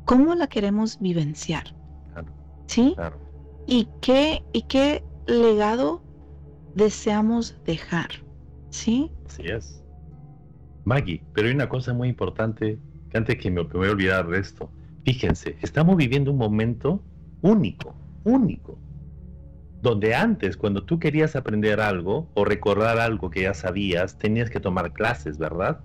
Cómo la queremos vivenciar. ¿Sí? ¿Y qué, ¿Y qué legado deseamos dejar? ¿Sí? Así es. Maggie, pero hay una cosa muy importante que antes que me, me voy a olvidar de esto. Fíjense, estamos viviendo un momento único, único. Donde antes, cuando tú querías aprender algo o recordar algo que ya sabías, tenías que tomar clases, ¿verdad?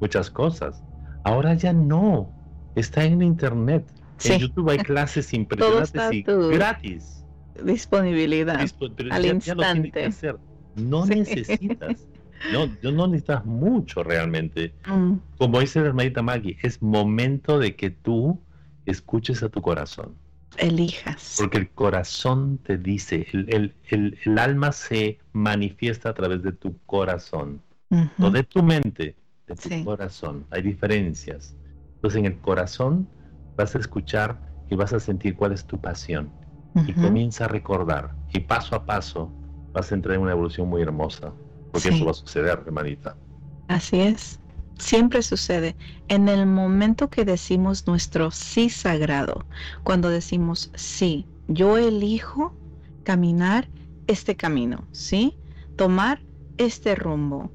Muchas cosas. Ahora ya no está en internet. En YouTube hay clases impresionantes y gratis. Disponibilidad al instante. No necesitas. No, no necesitas mucho realmente. Mm. Como dice la hermanita Maggie, es momento de que tú escuches a tu corazón. Elijas. Porque el corazón te dice, el, alma se manifiesta a través de tu corazón. No de tu mente, de tu corazón. Hay diferencias. Entonces en el corazón vas a escuchar y vas a sentir cuál es tu pasión. Y comienza a recordar. Y paso a paso vas a entrar en una evolución muy hermosa. Porque eso va a suceder, hermanita. Así es. Siempre sucede. En el momento que decimos nuestro sí sagrado, cuando decimos sí, yo elijo caminar este camino, ¿sí? Tomar este rumbo.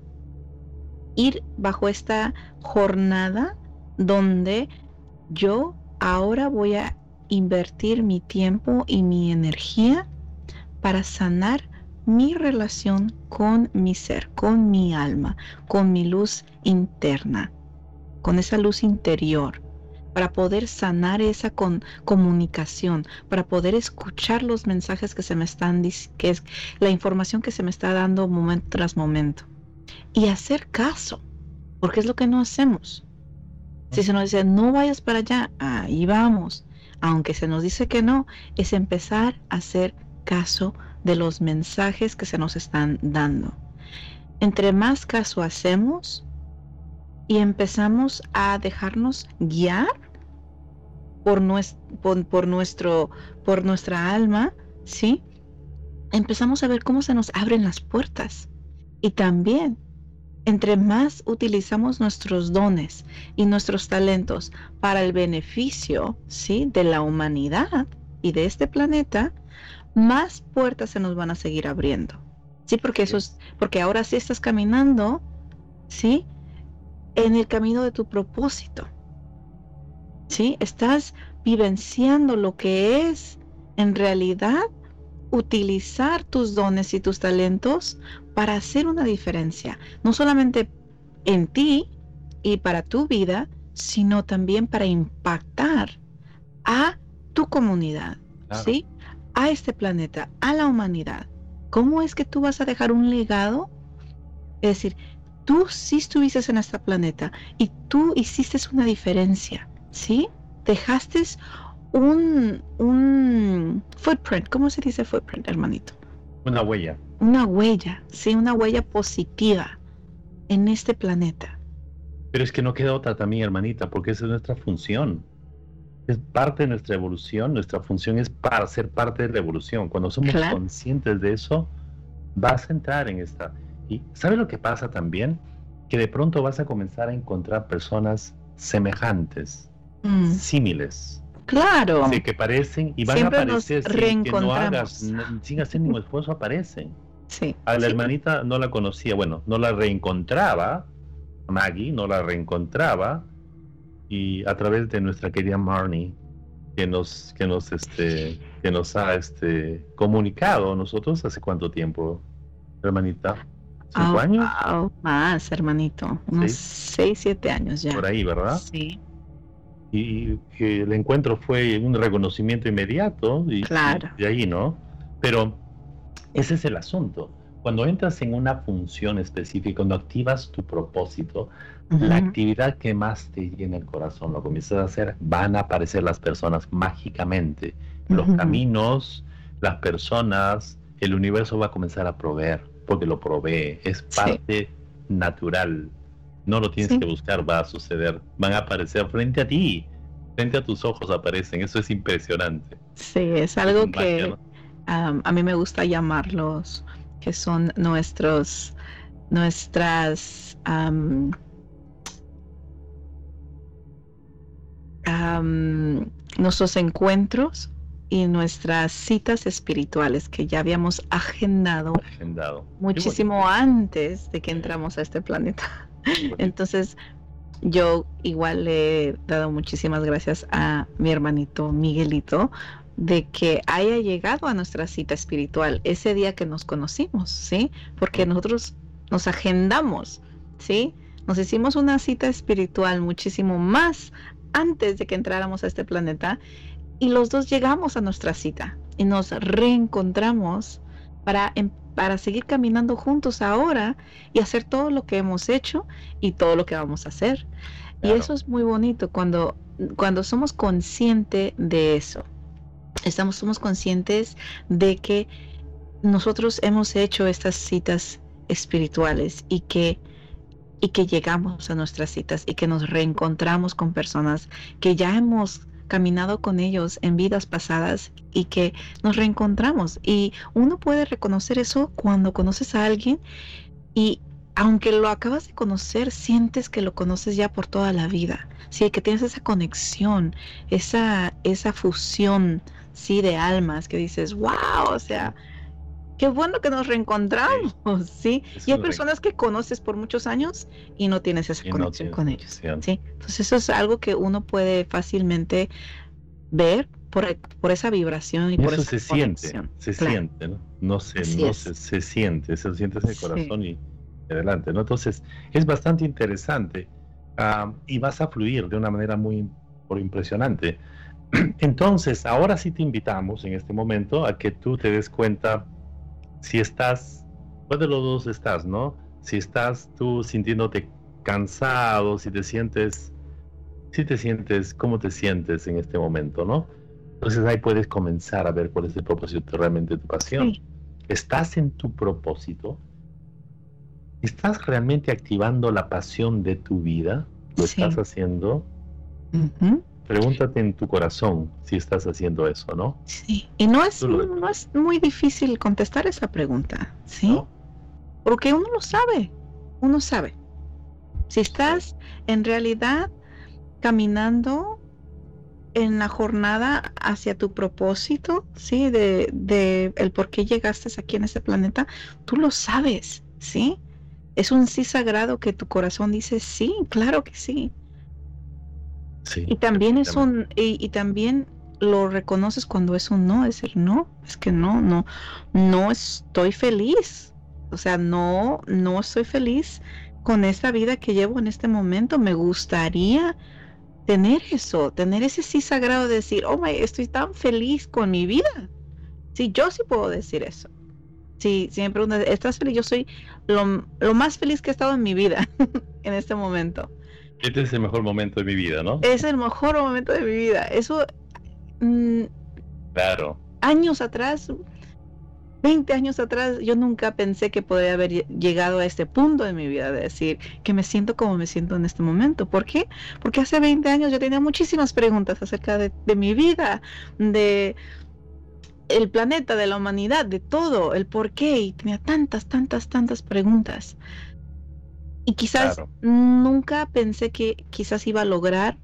Ir bajo esta jornada donde yo ahora voy a invertir mi tiempo y mi energía para sanar mi relación con mi ser, con mi alma, con mi luz interna, con esa luz interior, para poder sanar esa comunicación, para poder escuchar los mensajes que se me están, que es la información que se me está dando momento tras momento y hacer caso, porque es lo que no hacemos. Si se nos dice no vayas para allá, ahí vamos. Aunque se nos dice que no, es empezar a hacer caso de los mensajes que se nos están dando. Entre más caso hacemos y empezamos a dejarnos guiar por, por, nuestro, por nuestra alma, ¿sí? Empezamos a ver cómo se nos abren las puertas. Y también entre más utilizamos nuestros dones y nuestros talentos para el beneficio ¿sí? de la humanidad y de este planeta, más puertas se nos van a seguir abriendo. Sí, porque eso es, porque ahora sí estás caminando, ¿sí? En el camino de tu propósito. ¿Sí? Estás vivenciando lo que es en realidad utilizar tus dones y tus talentos para hacer una diferencia, no solamente en ti y para tu vida, sino también para impactar a tu comunidad, ¿sí? A este planeta, a la humanidad. ¿Cómo es que tú vas a dejar un legado? Es decir, tú sí estuviste en este planeta y tú hiciste una diferencia, ¿sí? Dejaste un, un footprint, ¿cómo se dice footprint, hermanito? Una huella. Una huella, sí, una huella positiva en este planeta. Pero es que no queda otra también, hermanita, porque esa es nuestra función. Es parte de nuestra evolución. Nuestra función es para ser parte de la evolución. Cuando somos conscientes de eso, vas a entrar en esta. Y ¿sabes lo que pasa también? Que de pronto vas a comenzar a encontrar personas semejantes, mm. símiles. Claro. Sí, que parecen y van a aparecer sin que no hagas, sin hacer ningún esfuerzo, aparecen. Sí. A la hermanita no la conocía, bueno, no la reencontraba, Maggie no la reencontraba, y a través de nuestra querida Marnie, que nos, que nos, este, que nos ha este, comunicado nosotros hace cuánto tiempo, hermanita. ¿Cinco años? más, hermanito. Unos seis, siete años ya. Por ahí, ¿verdad? Sí. Y, el encuentro fue un reconocimiento inmediato. Y, claro. de ahí, ¿no? Pero ese es el asunto. Cuando entras en una función específica, cuando activas tu propósito, la actividad que más te llena el corazón, lo comienzas a hacer, van a aparecer las personas mágicamente. Los caminos, las personas, el universo va a comenzar a proveer, porque lo provee, es parte natural. No lo tienes que buscar, va a suceder. Van a aparecer frente a ti, frente a tus ojos aparecen. Eso es impresionante. Sí, es algo que a mí me gusta llamarlos, que son nuestros, nuestras nuestros encuentros y nuestras citas espirituales que ya habíamos agendado, muchísimo antes de que entramos a este planeta. Entonces, yo igual le he dado muchísimas gracias a mi hermanito Miguelito de que haya llegado a nuestra cita espiritual ese día que nos conocimos, ¿sí? Porque nosotros nos agendamos, ¿sí? Nos hicimos una cita espiritual muchísimo más antes de que entráramos a este planeta y los dos llegamos a nuestra cita y nos reencontramos para, em, para seguir caminando juntos ahora y hacer todo lo que hemos hecho y todo lo que vamos a hacer. Y eso es muy bonito cuando, cuando somos conscientes de eso. Estamos, somos conscientes de que nosotros hemos hecho estas citas espirituales y que y que llegamos a nuestras citas y que nos reencontramos con personas que ya hemos caminado con ellos en vidas pasadas y que nos reencontramos. Y uno puede reconocer eso cuando conoces a alguien y aunque lo acabas de conocer, sientes que lo conoces ya por toda la vida. Sí, que tienes esa conexión, esa, esa fusión, sí, de almas que dices, wow, o sea, qué bueno que nos reencontramos, ¿sí? Y hay personas que conoces por muchos años y no tienes esa conexión con ellos, ¿sí? Entonces eso es algo que uno puede fácilmente ver por, por esa vibración y por eso se siente, se siente, ¿no? No se, no se, se, siente, se siente en el corazón y adelante, ¿no? Entonces es bastante interesante y vas a fluir de una manera muy por impresionante. Entonces, ahora sí te invitamos en este momento a que tú te des cuenta si estás, ¿cuál de los dos estás, no? Si estás tú sintiéndote cansado, si te sientes, si te sientes, ¿cómo te sientes en este momento, no? Entonces ahí puedes comenzar a ver cuál es el propósito realmente de tu pasión. ¿Estás en tu propósito? ¿Estás realmente activando la pasión de tu vida? ¿Lo estás haciendo? Pregúntate en tu corazón si estás haciendo eso, ¿no? Sí, y no es, no es muy difícil contestar esa pregunta, ¿sí? Porque uno lo sabe, uno sabe. Si estás en realidad caminando en la jornada hacia tu propósito, ¿sí? De, de el por qué llegaste aquí en este planeta, tú lo sabes, ¿sí? Es un sí sagrado que tu corazón dice, sí, claro que sí y también es un, y, también lo reconoces cuando es un no, es decir, no, es que no, no, no estoy feliz. O sea, no, no estoy feliz con esta vida que llevo en este momento. Me gustaría tener eso, tener ese sí sagrado de decir, oh my, estoy tan feliz con mi vida. Sí, yo sí puedo decir eso. Sí, si me ¿estás feliz? Yo soy lo, lo más feliz que he estado en mi vida en este momento. Este es el mejor momento de mi vida, ¿no? Es el mejor momento de mi vida. Eso, mm, Claro, años atrás, 20 años atrás, yo nunca pensé que podría haber lle- llegado a este punto de mi vida de decir que me siento como me siento en este momento. ¿Por qué? Porque hace 20 años yo tenía muchísimas preguntas acerca de, de mi vida, de el planeta, de la humanidad, de todo, el por qué, y tenía tantas, tantas, tantas preguntas. Y quizás Claro. nunca pensé que quizás iba a lograr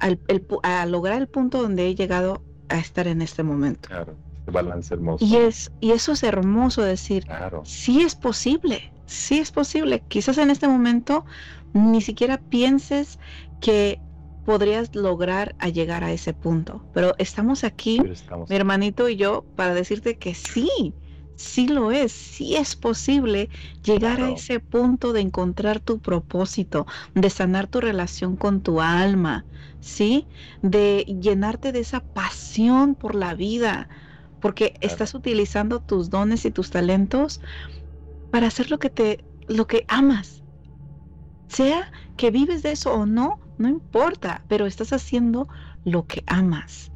al- el a lograr el punto donde he llegado a estar en este momento. claro. Este balance hermoso. Y es y eso es hermoso decir, Claro, sí es posible, sí es posible. Quizás en este momento ni siquiera pienses que podrías lograr a llegar a ese punto, pero estamos aquí, pero estamos mi hermanito y yo, para decirte que sí, sí lo es, sí es posible llegar a ese punto de encontrar tu propósito, de sanar tu relación con tu alma, ¿sí? De llenarte de esa pasión por la vida, porque estás utilizando tus dones y tus talentos para hacer lo que te lo que amas. Sea que vives de eso o no, no importa, pero estás haciendo lo que amas.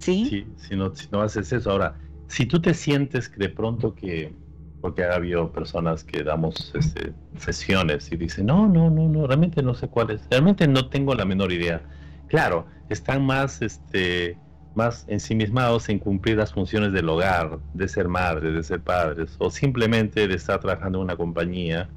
¿Sí? Sí, si no, si no haces eso. Ahora, si tú te sientes que de pronto que, porque ha habido personas que damos este, sesiones y dicen, no, no, no, no, realmente no sé cuál es, realmente no tengo la menor idea. Claro, están más, este, más ensimismados en cumplir las funciones del hogar, de ser madres, de ser padres, o simplemente de estar trabajando en una compañía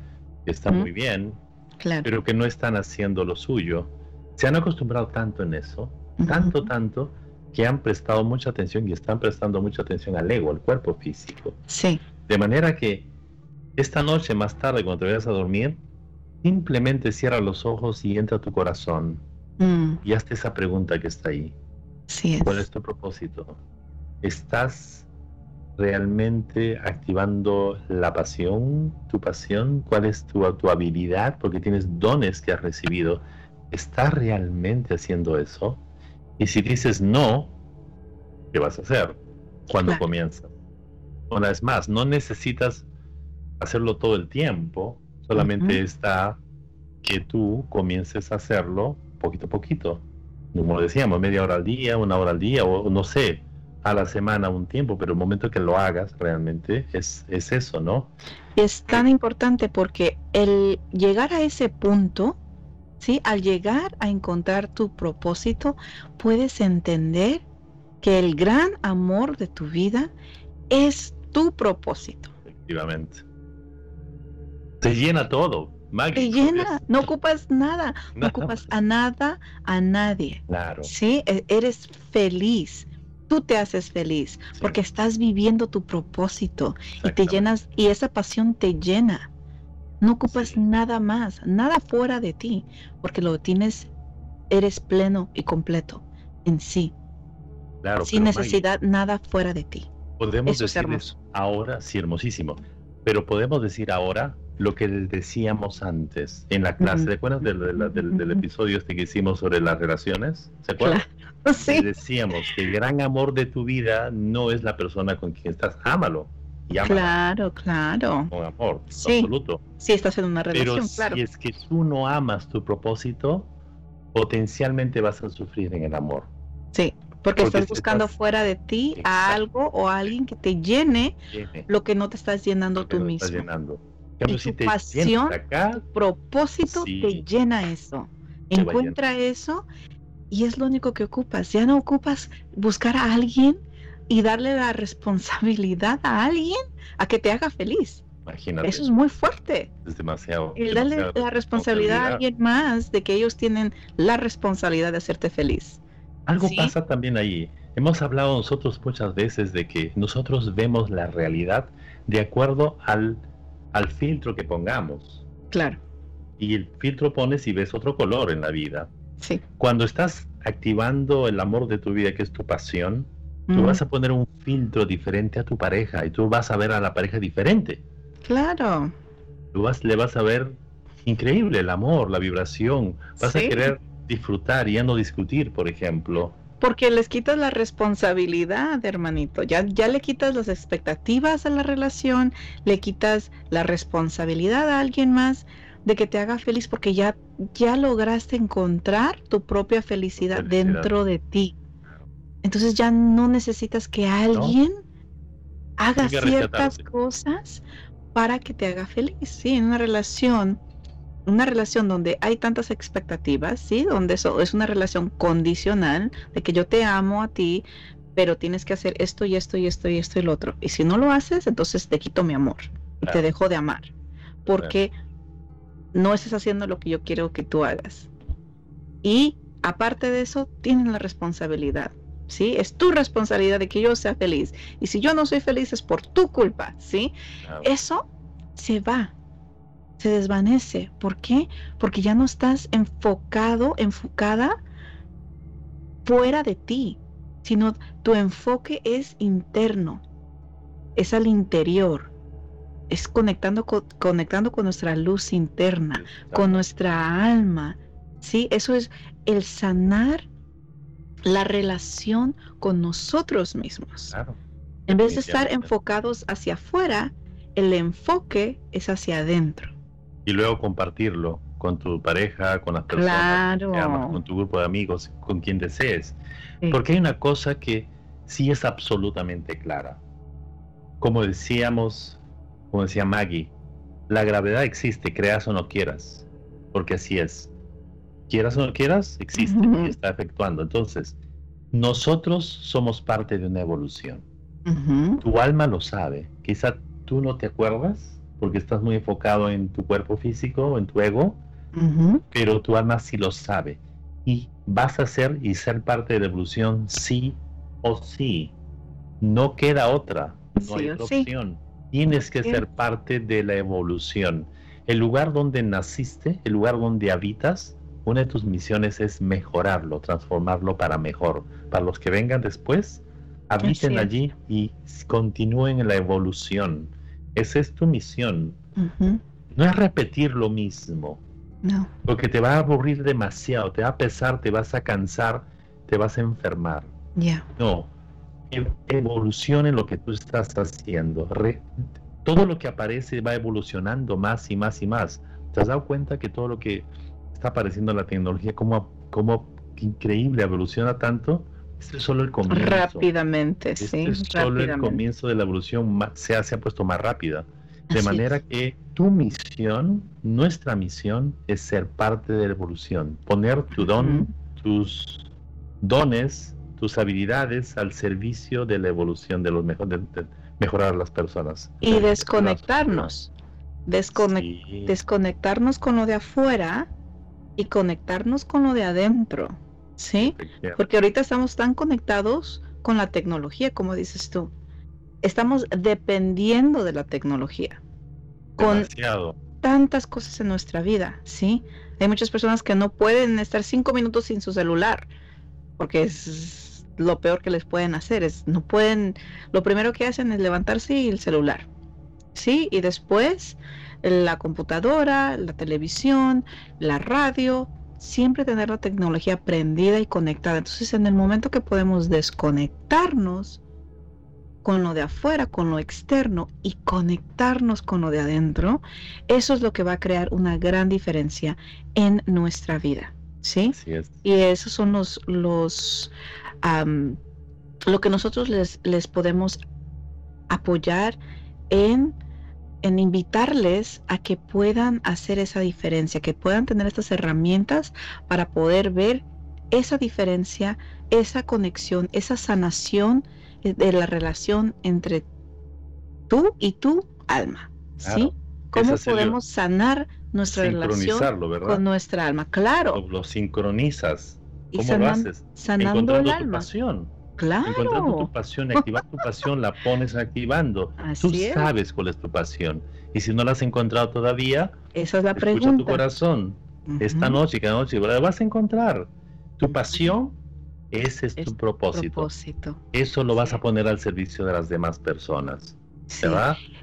que está muy bien, Claro. pero que no están haciendo lo suyo. Se han acostumbrado tanto en eso, tanto, tanto, que han prestado mucha atención y están prestando mucha atención al ego, al cuerpo físico. Sí, De manera que esta noche, más tarde, cuando te vayas a dormir, simplemente cierra los ojos y entra a tu corazón mm, y hazte esa pregunta que está ahí. sí es. ¿Cuál es tu propósito? ¿Estás realmente activando la pasión, tu pasión? ¿Cuál es tu, tu habilidad? Porque tienes dones que has recibido. ¿Estás realmente haciendo eso? Y si dices no, ¿qué vas a hacer cuando Claro. comienzas? Una vez más, no necesitas hacerlo todo el tiempo, solamente está que tú comiences a hacerlo poquito a poquito. Como decíamos, media hora al día, una hora al día, o no sé, a la semana un tiempo, pero el momento que lo hagas realmente es, es eso, ¿no? Es tan importante porque el llegar a ese punto, ¿sí? Al llegar a encontrar tu propósito, puedes entender que el gran amor de tu vida es tu propósito. Efectivamente. Te llena todo. Te llena, no ocupas nada, no ocupas a nada, a nadie. Claro. ¿Sí? E- Eres feliz. Tú te haces feliz Sí. porque estás viviendo tu propósito y te llenas y esa pasión te llena. No ocupas nada más, nada fuera de ti, porque lo tienes, eres pleno y completo en sí, Claro, sin Maggie, necesidad nada fuera de ti. podemos eso es decir ahora, sí, hermosísimo, pero podemos decir ahora lo que decíamos antes en la clase. ¿Te acuerdas del, del- del- del Ujú. episodio este que hicimos sobre las relaciones? ¿Se acuerdan? Sí, decíamos que el gran amor de tu vida no es la persona con quien estás, ámalo y claro, claro. con amor Sí. absoluto. Sí, estás en una Pero relación, claro. si es que tú no amas tu propósito, potencialmente vas a sufrir en el amor. Sí, porque, porque estás estás- fuera de ti a algo o a alguien que te llene Llene, lo que no te estás llenando tú lo estás mismo. llenando. En cambio, Y si tu te pasión, acá, Tu propósito Sí. te llena eso. Te Encuentra eso y es lo único que ocupas. Ya no ocupas buscar a alguien y darle la responsabilidad a alguien a que te haga feliz. imagínate, Eso es muy fuerte. es demasiado. El darle la responsabilidad a alguien más de que ellos tienen la responsabilidad de hacerte feliz. Algo ¿Sí? pasa también ahí. Hemos hablado nosotros muchas veces de que nosotros vemos la realidad de acuerdo al, al filtro que pongamos. Claro, Y el filtro pones y ves otro color en la vida. sí. Cuando estás activando el amor de tu vida, que es tu pasión, tú Mm, vas a poner un filtro diferente a tu pareja y tú vas a ver a la pareja diferente. Claro, Tú vas, le vas a ver increíble el amor, la vibración. Vas Sí. a querer disfrutar y ya no discutir, por ejemplo. porque les quitas la responsabilidad, hermanito. Ya, ya le quitas las expectativas a la relación, le quitas la responsabilidad a alguien más de que te haga feliz porque ya, ya lograste encontrar tu propia felicidad, Felicidad. dentro de ti. Entonces ya no necesitas que alguien haga ciertas cosas para que te haga feliz. Sí, en una relación, una relación donde hay tantas expectativas, sí, donde eso es una relación condicional de que yo te amo a ti, pero tienes que hacer esto y esto y esto y esto y lo otro. Y si no lo haces, entonces te quito mi amor y te dejo de amar, porque no estás haciendo lo que yo quiero que tú hagas. Y aparte de eso, tienen la responsabilidad. ¿Sí? Es tu responsabilidad de que yo sea feliz. Y si yo no soy feliz es por tu culpa, ¿sí? Eso se va, se desvanece. ¿Por qué? Porque ya no estás enfocado, enfocada fuera de ti, sino tu enfoque es interno, es al interior, es conectando con, conectando con nuestra luz interna, con nuestra alma. ¿sí? Eso es el sanar la relación con nosotros mismos. En vez de estar enfocados hacia afuera, el enfoque es hacia adentro. Y luego compartirlo con tu pareja, con las personas con tu grupo de amigos, con quien desees. Porque hay una cosa que sí es absolutamente clara. Como decíamos, como decía Maggie, la gravedad existe, creas o no quieras, porque así es. Quieras o no quieras, existe y está efectuando. Entonces, nosotros somos parte de una evolución. Tu alma lo sabe. Quizá tú no te acuerdas porque estás muy enfocado en tu cuerpo físico, en tu ego, pero tu alma sí lo sabe. Y vas a ser y ser parte de la evolución sí o sí. No queda otra. No hay otra opción. Tienes que ser parte de la evolución. El lugar donde naciste, el lugar donde habitas, una de tus misiones es mejorarlo, transformarlo para mejor. Para los que vengan después, habiten allí y continúen en la evolución. Esa es tu misión. No es repetir lo mismo. No. Porque te va a aburrir demasiado, te va a pesar, te vas a cansar, te vas a enfermar. Ya. No. Evolucione lo que tú estás haciendo. todo lo que aparece va evolucionando más y más y más. ¿Te has dado cuenta que todo lo que está apareciendo la tecnología, como, como increíble, evoluciona tanto? Este es solo el comienzo. Rápidamente, este sí. Es solo el comienzo de la evolución, se, se ha puesto más rápida. De manera que tu misión, nuestra misión, es ser parte de la evolución, poner tu don, tus dones, tus habilidades al servicio de la evolución, de, los mejor, de, mejorar a las personas. Y desconectarnos, desconectarnos con lo de afuera y conectarnos con lo de adentro, ¿sí? Porque ahorita estamos tan conectados con la tecnología, como dices tú estamos dependiendo de la tecnología. Con tantas cosas en nuestra vida, ¿sí? Hay muchas personas que no pueden estar cinco minutos sin su celular, porque es lo peor que les pueden hacer. Es, no pueden, lo primero que hacen es levantarse y el celular, ¿sí? Y después la computadora, la televisión, la radio, siempre tener la tecnología prendida y conectada. Entonces, en el momento que podemos desconectarnos, con lo de afuera, con lo externo y conectarnos con lo de adentro, eso es lo que va a crear una gran diferencia en nuestra vida. ¿Sí? Y esos son los, los lo que nosotros les, les podemos apoyar en, en invitarles a que puedan hacer esa diferencia, que puedan tener estas herramientas para poder ver esa diferencia, esa conexión, esa sanación eh, de la relación entre tú y tu alma. ¿Sí? ¿Cómo podemos sanar nuestra relación con nuestra alma? Claro. Lo, sincronizas. ¿Cómo lo haces? Sanando el alma. Tu pasión. Claro. Encontrando tu pasión, activar tu pasión, la pones activando. Tú sabes cuál es tu pasión. Y si no la has encontrado todavía, esa es la escucha tu corazón. Esta noche, cada noche, vas a encontrar. Tu pasión ese es, tu propósito. Eso lo vas a poner al servicio de las demás personas.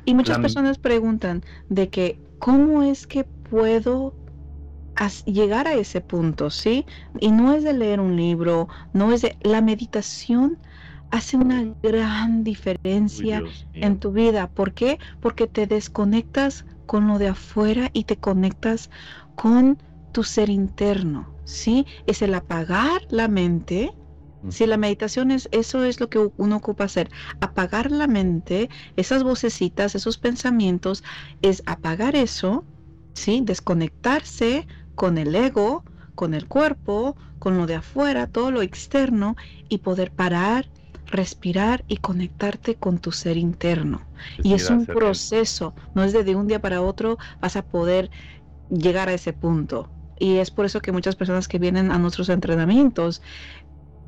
Y muchas personas preguntan de que, ¿cómo es que puedo llegar a ese punto? ¿Sí? Y no es de leer un libro, no es de... La meditación hace una gran diferencia en tu vida. ¿Por qué? Porque te desconectas con lo de afuera y te conectas con tu ser interno. ¿sí? Es el apagar la mente Si la meditación es, eso es lo que uno ocupa hacer, apagar la mente, esas vocecitas, esos pensamientos, es apagar eso, ¿sí? Desconectarse con el ego, con el cuerpo, con lo de afuera, todo lo externo y poder parar, respirar y conectarte con tu ser interno. y es un proceso, no es de, un día para otro vas a poder llegar a ese punto. Y es por eso que muchas personas que vienen a nuestros entrenamientos,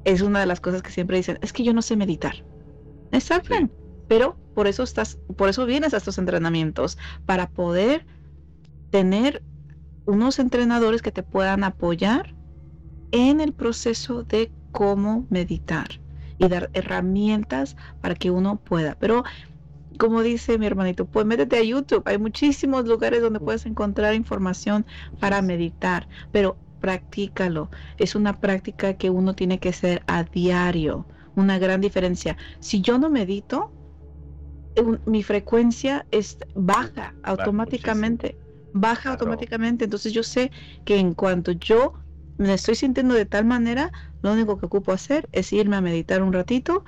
es una de las cosas que siempre dicen, es que yo no sé meditar. Exacto. Pero por eso estás, por eso vienes a estos entrenamientos, para poder tener unos entrenadores que te puedan apoyar en el proceso de cómo meditar y dar herramientas para que uno pueda. Pero como dice mi hermanito, pues métete a YouTube. Hay muchísimos lugares donde puedes encontrar información para meditar, pero practícalo. Es una práctica que uno tiene que hacer a diario. Una gran diferencia. Si yo no medito, mi frecuencia es baja automáticamente. Baja automáticamente. Entonces yo sé que en cuanto yo me estoy sintiendo de tal manera, lo único que ocupo hacer es irme a meditar un ratito.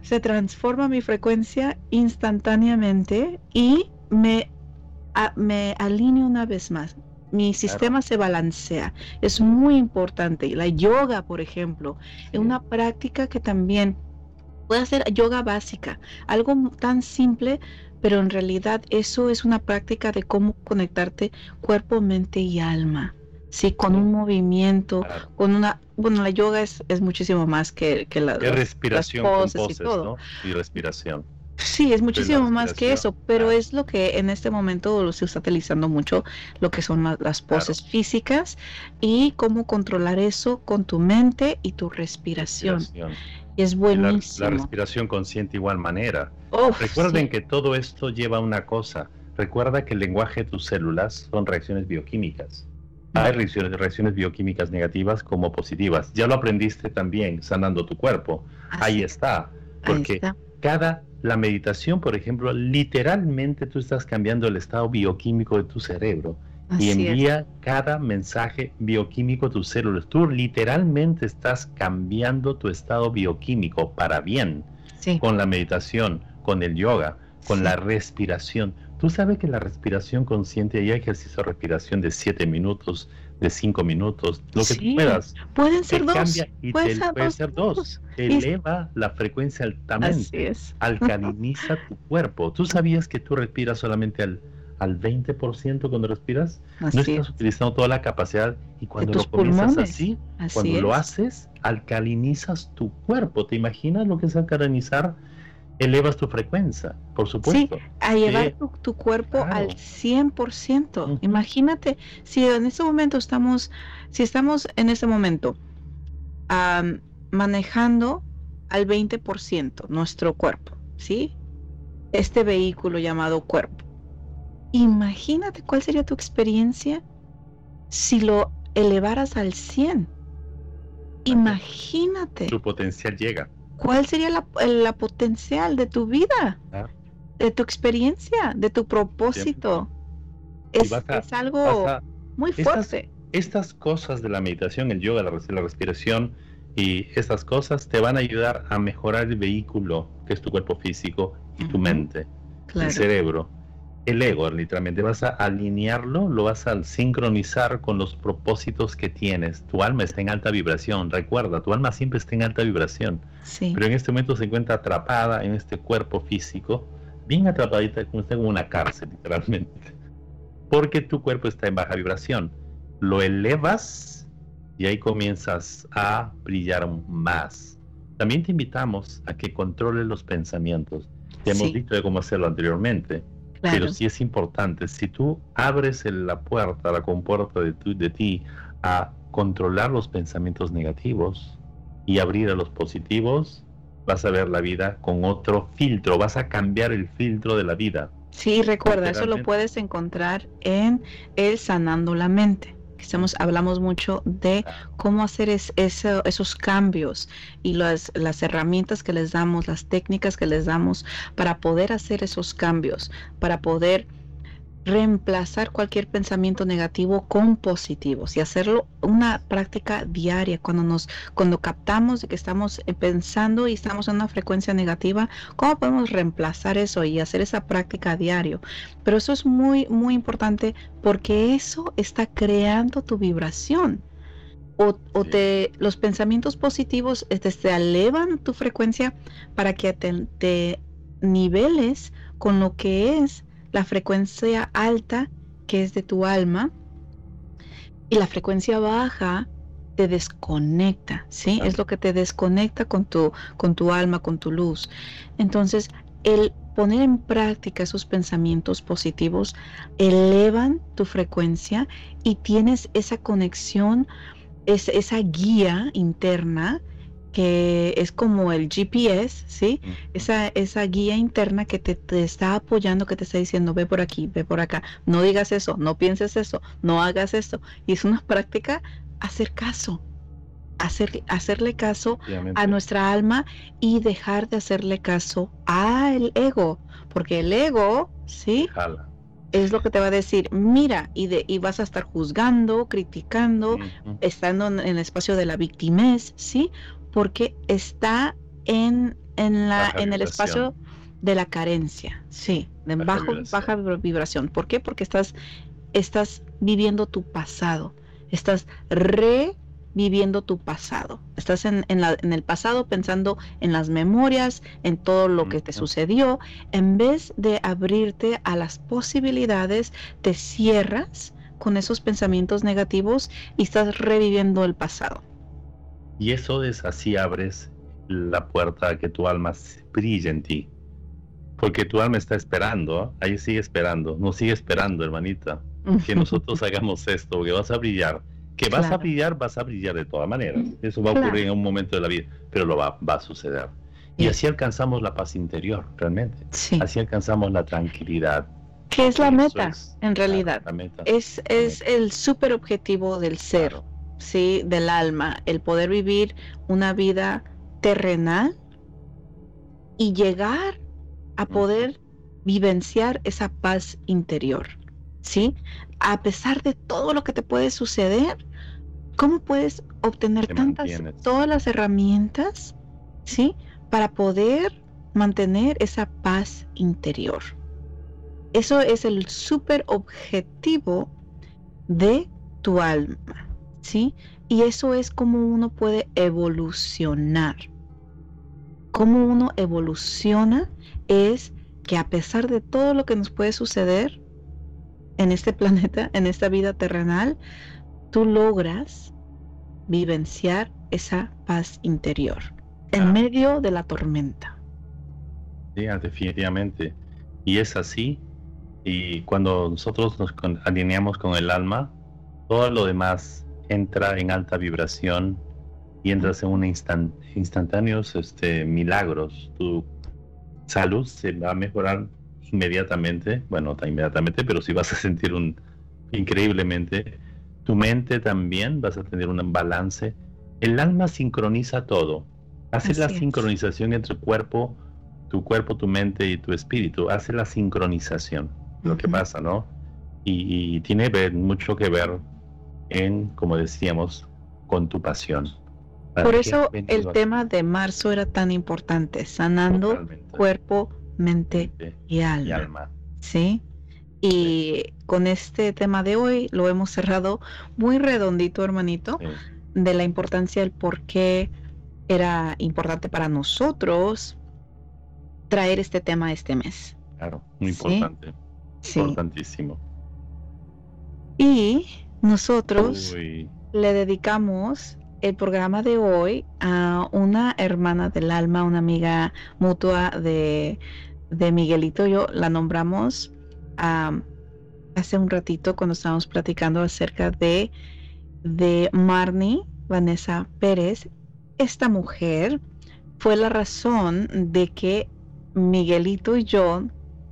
se transforma mi frecuencia instantáneamente y me, me alineo una vez más. Mi sistema se balancea. Es muy importante. La yoga, por ejemplo, es una práctica que también puede ser yoga básica, algo tan simple, pero en realidad eso es una práctica de cómo conectarte cuerpo, mente y alma. Sí, con un movimiento, con una... Bueno, la yoga es, es muchísimo más que, que la, respiración y todo. Y respiración. Sí, es muchísimo más que eso, pero es lo que en este momento se está utilizando mucho, lo que son las poses físicas y cómo controlar eso con tu mente y tu respiración. Y es buenísimo. La, respiración consciente igual manera. Recuerden que todo esto lleva a una cosa. Recuerda que el lenguaje de tus células son reacciones bioquímicas. Hay reacciones, bioquímicas negativas como positivas. Ya lo aprendiste también sanando tu cuerpo. Ahí está. Porque cada, la meditación, por ejemplo, literalmente tú estás cambiando el estado bioquímico de tu cerebro y envía cada mensaje bioquímico a tus células. Tú literalmente estás cambiando tu estado bioquímico para bien con la meditación, con el yoga, con la respiración. Tú sabes que la respiración consciente, hay ejercicio de respiración de 7 minutos, de 5 minutos, lo que tú puedas. Pueden ser dos. Y puede, ser, dos. Eleva la frecuencia altamente. Alcaliniza tu cuerpo. ¿Tú sabías que tú respiras solamente al, al 20% cuando respiras? no estás utilizando toda la capacidad y cuando lo comienzas así, cuando lo haces, alcalinizas tu cuerpo. ¿Te imaginas lo que es alcalinizar? elevas tu frecuencia, por supuesto. Sí, a llevar tu, cuerpo al 100%. Imagínate, si en este momento estamos, si estamos en este momento manejando al 20% nuestro cuerpo, ¿sí? Este vehículo llamado cuerpo. Imagínate cuál sería tu experiencia si lo elevaras al 100. Imagínate. Tu potencial llega. ¿Cuál sería la, potencial de tu vida? Ah. De tu experiencia, de tu propósito. Es, algo muy fuerte. Estas, cosas de la meditación, el yoga, la, respiración y estas cosas te van a ayudar a mejorar el vehículo que es tu cuerpo físico y tu mente, el cerebro el ego, literalmente. Vas a alinearlo, lo vas a sincronizar con los propósitos que tienes. Tu alma está en alta vibración. Recuerda, tu alma siempre está en alta vibración. Pero en este momento se encuentra atrapada en este cuerpo físico, bien atrapadita, como está en una cárcel, literalmente. Porque tu cuerpo está en baja vibración. Lo elevas y ahí comienzas a brillar más. También te invitamos a que controles los pensamientos. Te hemos dicho de cómo hacerlo anteriormente pero sí es importante, si tú abres la puerta, la compuerta de, de ti a controlar los pensamientos negativos y abrir a los positivos, vas a ver la vida con otro filtro, vas a cambiar el filtro de la vida. Sí, recuerda, eso lo puedes encontrar en el Sanando la Mente hablamos mucho de cómo hacer esos cambios y las, las herramientas que les damos, las técnicas que les damos para poder hacer esos cambios, para poder reemplazar cualquier pensamiento negativo con positivos y hacerlo una práctica diaria. Cuando nos cuando captamos de que estamos eh, pensando y estamos en una frecuencia negativa cómo podemos reemplazar eso y hacer esa práctica a diario pero eso es muy muy importante porque eso está creando tu vibración. O, te los pensamientos positivos este, te, elevan tu frecuencia para que te niveles con lo que es la frecuencia alta que es de tu alma y la frecuencia baja te desconecta, ¿sí? Es lo que te desconecta con tu, con tu alma, con tu luz. Entonces, el poner en práctica esos pensamientos positivos elevan tu frecuencia y tienes esa conexión, esa guía interna que es como el GPS, ¿sí? Esa, esa guía interna que te, está apoyando, que te está diciendo, ve por aquí, ve por acá, no digas eso, no pienses eso, no hagas esto. Y es una práctica hacer caso, hacer, hacerle caso a nuestra alma y dejar de hacerle caso al ego, porque el ego, ¿sí? es lo que te va a decir, mira, y, de, y vas a estar juzgando, criticando, estando en, el espacio de la victimez, ¿sí? Porque está en, en, la, en el espacio de la carencia, sí, de baja bajo, vibración. baja vibración. ¿Por qué? Porque estás, estás viviendo tu pasado, estás reviviendo tu pasado, estás en, en, la, en, el pasado pensando en las memorias, en todo lo que te sucedió, en vez de abrirte a las posibilidades, te cierras con esos pensamientos negativos y estás reviviendo el pasado. Y eso es así abres la puerta a que tu alma brille en ti. Porque tu alma está esperando, ahí sigue esperando, no sigue esperando, hermanita, que nosotros hagamos esto, que vas a brillar. Que vas a brillar, vas a brillar de todas maneras. Eso va a ocurrir en un momento de la vida, pero lo va, va a suceder. Y así alcanzamos la paz interior, realmente. Así alcanzamos la tranquilidad. ¿Qué es la meta, en realidad? Es, es el super objetivo del ser. ¿Sí? del alma, el poder vivir una vida terrenal y llegar a poder vivenciar esa paz interior, ¿sí? A pesar de todo lo que te puede suceder, ¿cómo puedes obtener tantas, todas las herramientas, ¿sí? Para poder mantener esa paz interior. Eso es el super objetivo de tu alma. ¿Sí? Y eso es como uno puede evolucionar. Cómo uno evoluciona es que a pesar de todo lo que nos puede suceder en este planeta, en esta vida terrenal, tú logras vivenciar esa paz interior en medio de la tormenta. Sí, definitivamente. Y es así. Y cuando nosotros nos alineamos con el alma, todo lo demás entra en alta vibración y entras en un instant, instantáneos este, milagros. Tu salud se va a mejorar inmediatamente, bueno, no inmediatamente, pero sí vas a sentir un increíblemente. Tu mente también vas a tener un balance. El alma sincroniza todo. Hace la sincronización entre cuerpo, tu cuerpo, tu mente y tu espíritu. Hace la sincronización. Lo que pasa, ¿no? Y, y tiene mucho que ver en, como decíamos, con tu pasión. Por eso el tema de marzo era tan importante, sanando cuerpo, mente y alma. ¿Sí? Y con este tema de hoy lo hemos cerrado muy redondito, hermanito, de la importancia del por qué era importante para nosotros traer este tema este mes. Claro, muy importante. Importantísimo. Y nosotros le dedicamos el programa de hoy a una hermana del alma, una amiga mutua de, de Miguelito. Yo la nombramos hace un ratito cuando estábamos platicando acerca de, de Marnie Vanessa Pérez. Esta mujer fue la razón de que Miguelito y yo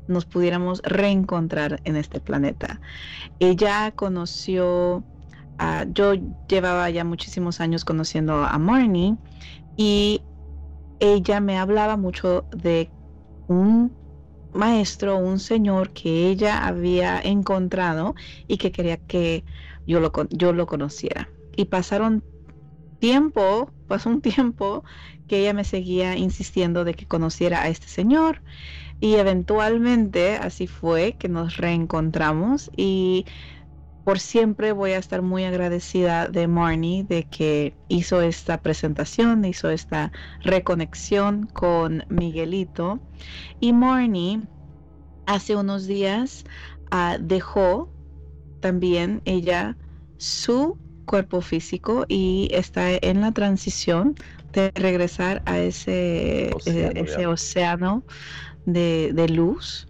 nos pudiéramos reencontrar en este planeta. Ella conoció, yo llevaba ya muchísimos años conociendo a Marnie y ella me hablaba mucho de un maestro, un señor que ella había encontrado y que quería que yo lo, yo lo conociera. Y pasaron tiempo, pasó un tiempo que ella me seguía insistiendo de que conociera a este señor y eventualmente así fue que nos reencontramos y por siempre voy a estar muy agradecida de Marnie de que hizo esta presentación, hizo esta reconexión con Miguelito. Y Marnie hace unos días ah, dejó también ella su cuerpo físico y está en la transición de regresar a ese océano, eh, ese océano de, de luz.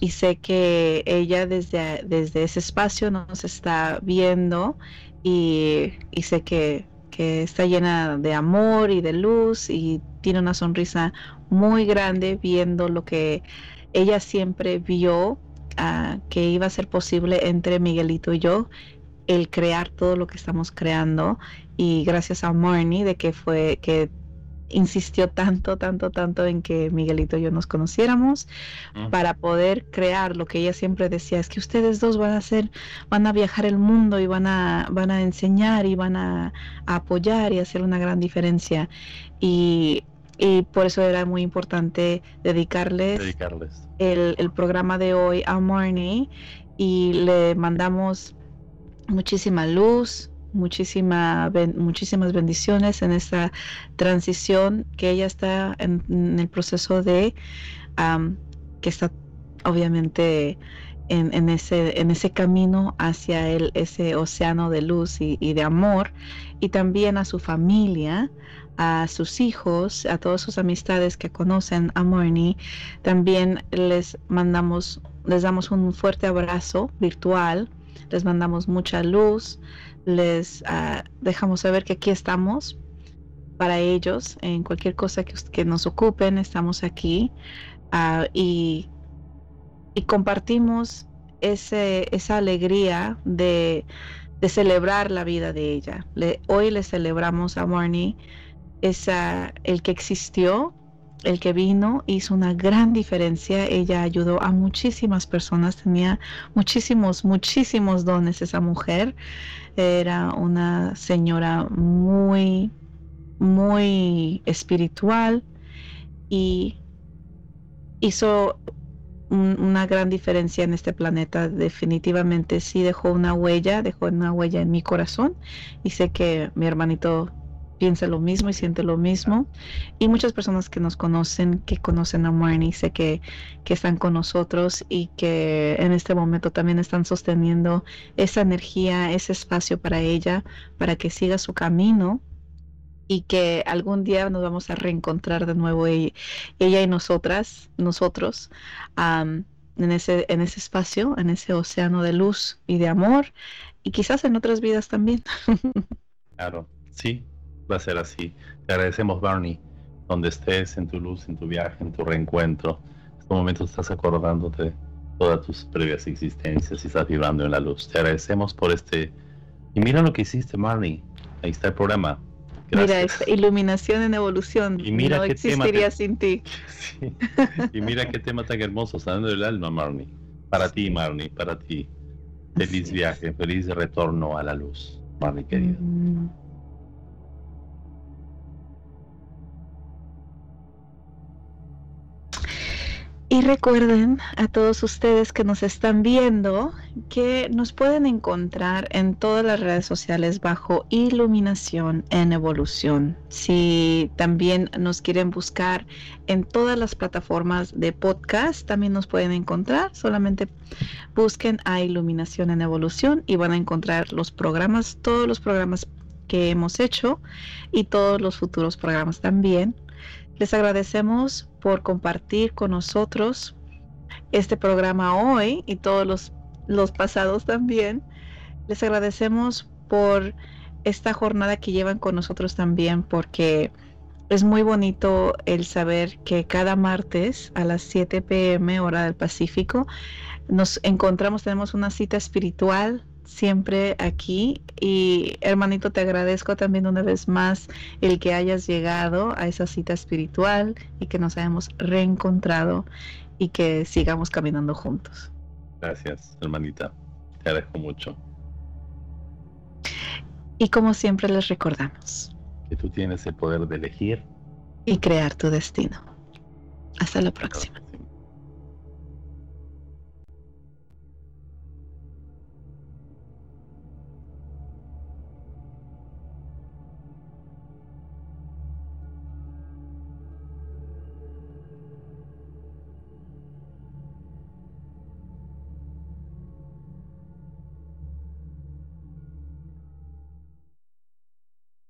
Y sé que ella desde, desde ese espacio nos está viendo y, sé que, está llena de amor y de luz y tiene una sonrisa muy grande viendo lo que ella siempre vio ah, que iba a ser posible entre Miguelito y yo el crear todo lo que estamos creando. Y gracias a Marnie de que fue que insistió tanto, tanto, tanto en que Miguelito y yo nos conociéramos para poder crear lo que ella siempre decía, es que ustedes dos van a hacer, van a viajar el mundo y van a, van a enseñar y van a, apoyar y hacer una gran diferencia. Y, por eso era muy importante dedicarles, El, el programa de hoy a Marnie y le mandamos muchísima luz, muchísima, muchísimas bendiciones en esta transición que ella está en, el proceso de, que está obviamente en, ese, en ese camino hacia el, ese océano de luz y, de amor, y también a su familia, a sus hijos, a todas sus amistades que conocen a Morny, también les mandamos, les damos un fuerte abrazo virtual, les mandamos mucha luz, les ah, dejamos saber que aquí estamos para ellos en cualquier cosa que, nos ocupen, estamos aquí ah, y, compartimos ese, esa alegría de, celebrar la vida de ella. hoy le celebramos a Marnie esa, el que existió, el que vino, hizo una gran diferencia. Ella ayudó a muchísimas personas, tenía muchísimos, muchísimos dones esa mujer. Era una señora muy, muy espiritual y hizo una gran diferencia en este planeta. Definitivamente sí dejó una huella, dejó una huella en mi corazón y sé que mi hermanito piensa lo mismo y siente lo mismo. Y muchas personas que nos conocen, que conocen a Marnie, sé que, que están con nosotros y que en este momento también están sosteniendo esa energía, ese espacio para ella, para que siga su camino y que algún día nos vamos a reencontrar de nuevo ella, y nosotras, nosotros, en, ese, en ese espacio, en ese océano de luz y de amor, y quizás en otras vidas también. Claro, sí, va a ser así. Te agradecemos, Barney, donde estés, en tu luz, en tu viaje, en tu reencuentro. En este momento estás acordándote de todas tus previas existencias y estás vibrando en la luz. Te agradecemos por este. Y mira lo que hiciste, Barney. Ahí está el programa. Mira, esta iluminación en evolución. Y mira no existiría sin ti. Y mira qué tema tan hermoso, saliendo del alma, Marnie. Para ti, Marnie, para ti. Feliz viaje, feliz retorno a la luz, Marnie querida. Mm. Y recuerden a todos ustedes que nos están viendo que nos pueden encontrar en todas las redes sociales bajo Iluminación en Evolución. Si también nos quieren buscar en todas las plataformas de podcast, también nos pueden encontrar. Solamente busquen a Iluminación en Evolución y van a encontrar los programas, todos los programas que hemos hecho y todos los futuros programas también les agradecemos por compartir con nosotros este programa hoy y todos los, los pasados también. Les agradecemos por esta jornada que llevan con nosotros también porque es muy bonito el saber que cada martes a las 7 pm hora del Pacífico nos encontramos, tenemos una cita espiritual siempre aquí y hermanito te agradezco también una vez más el que hayas llegado a esa cita espiritual y que nos hayamos reencontrado y que sigamos caminando juntos. Gracias, hermanita. Te agradezco mucho. Y como siempre les recordamos. Que tú tienes el poder de elegir. Y crear tu destino. Hasta la próxima.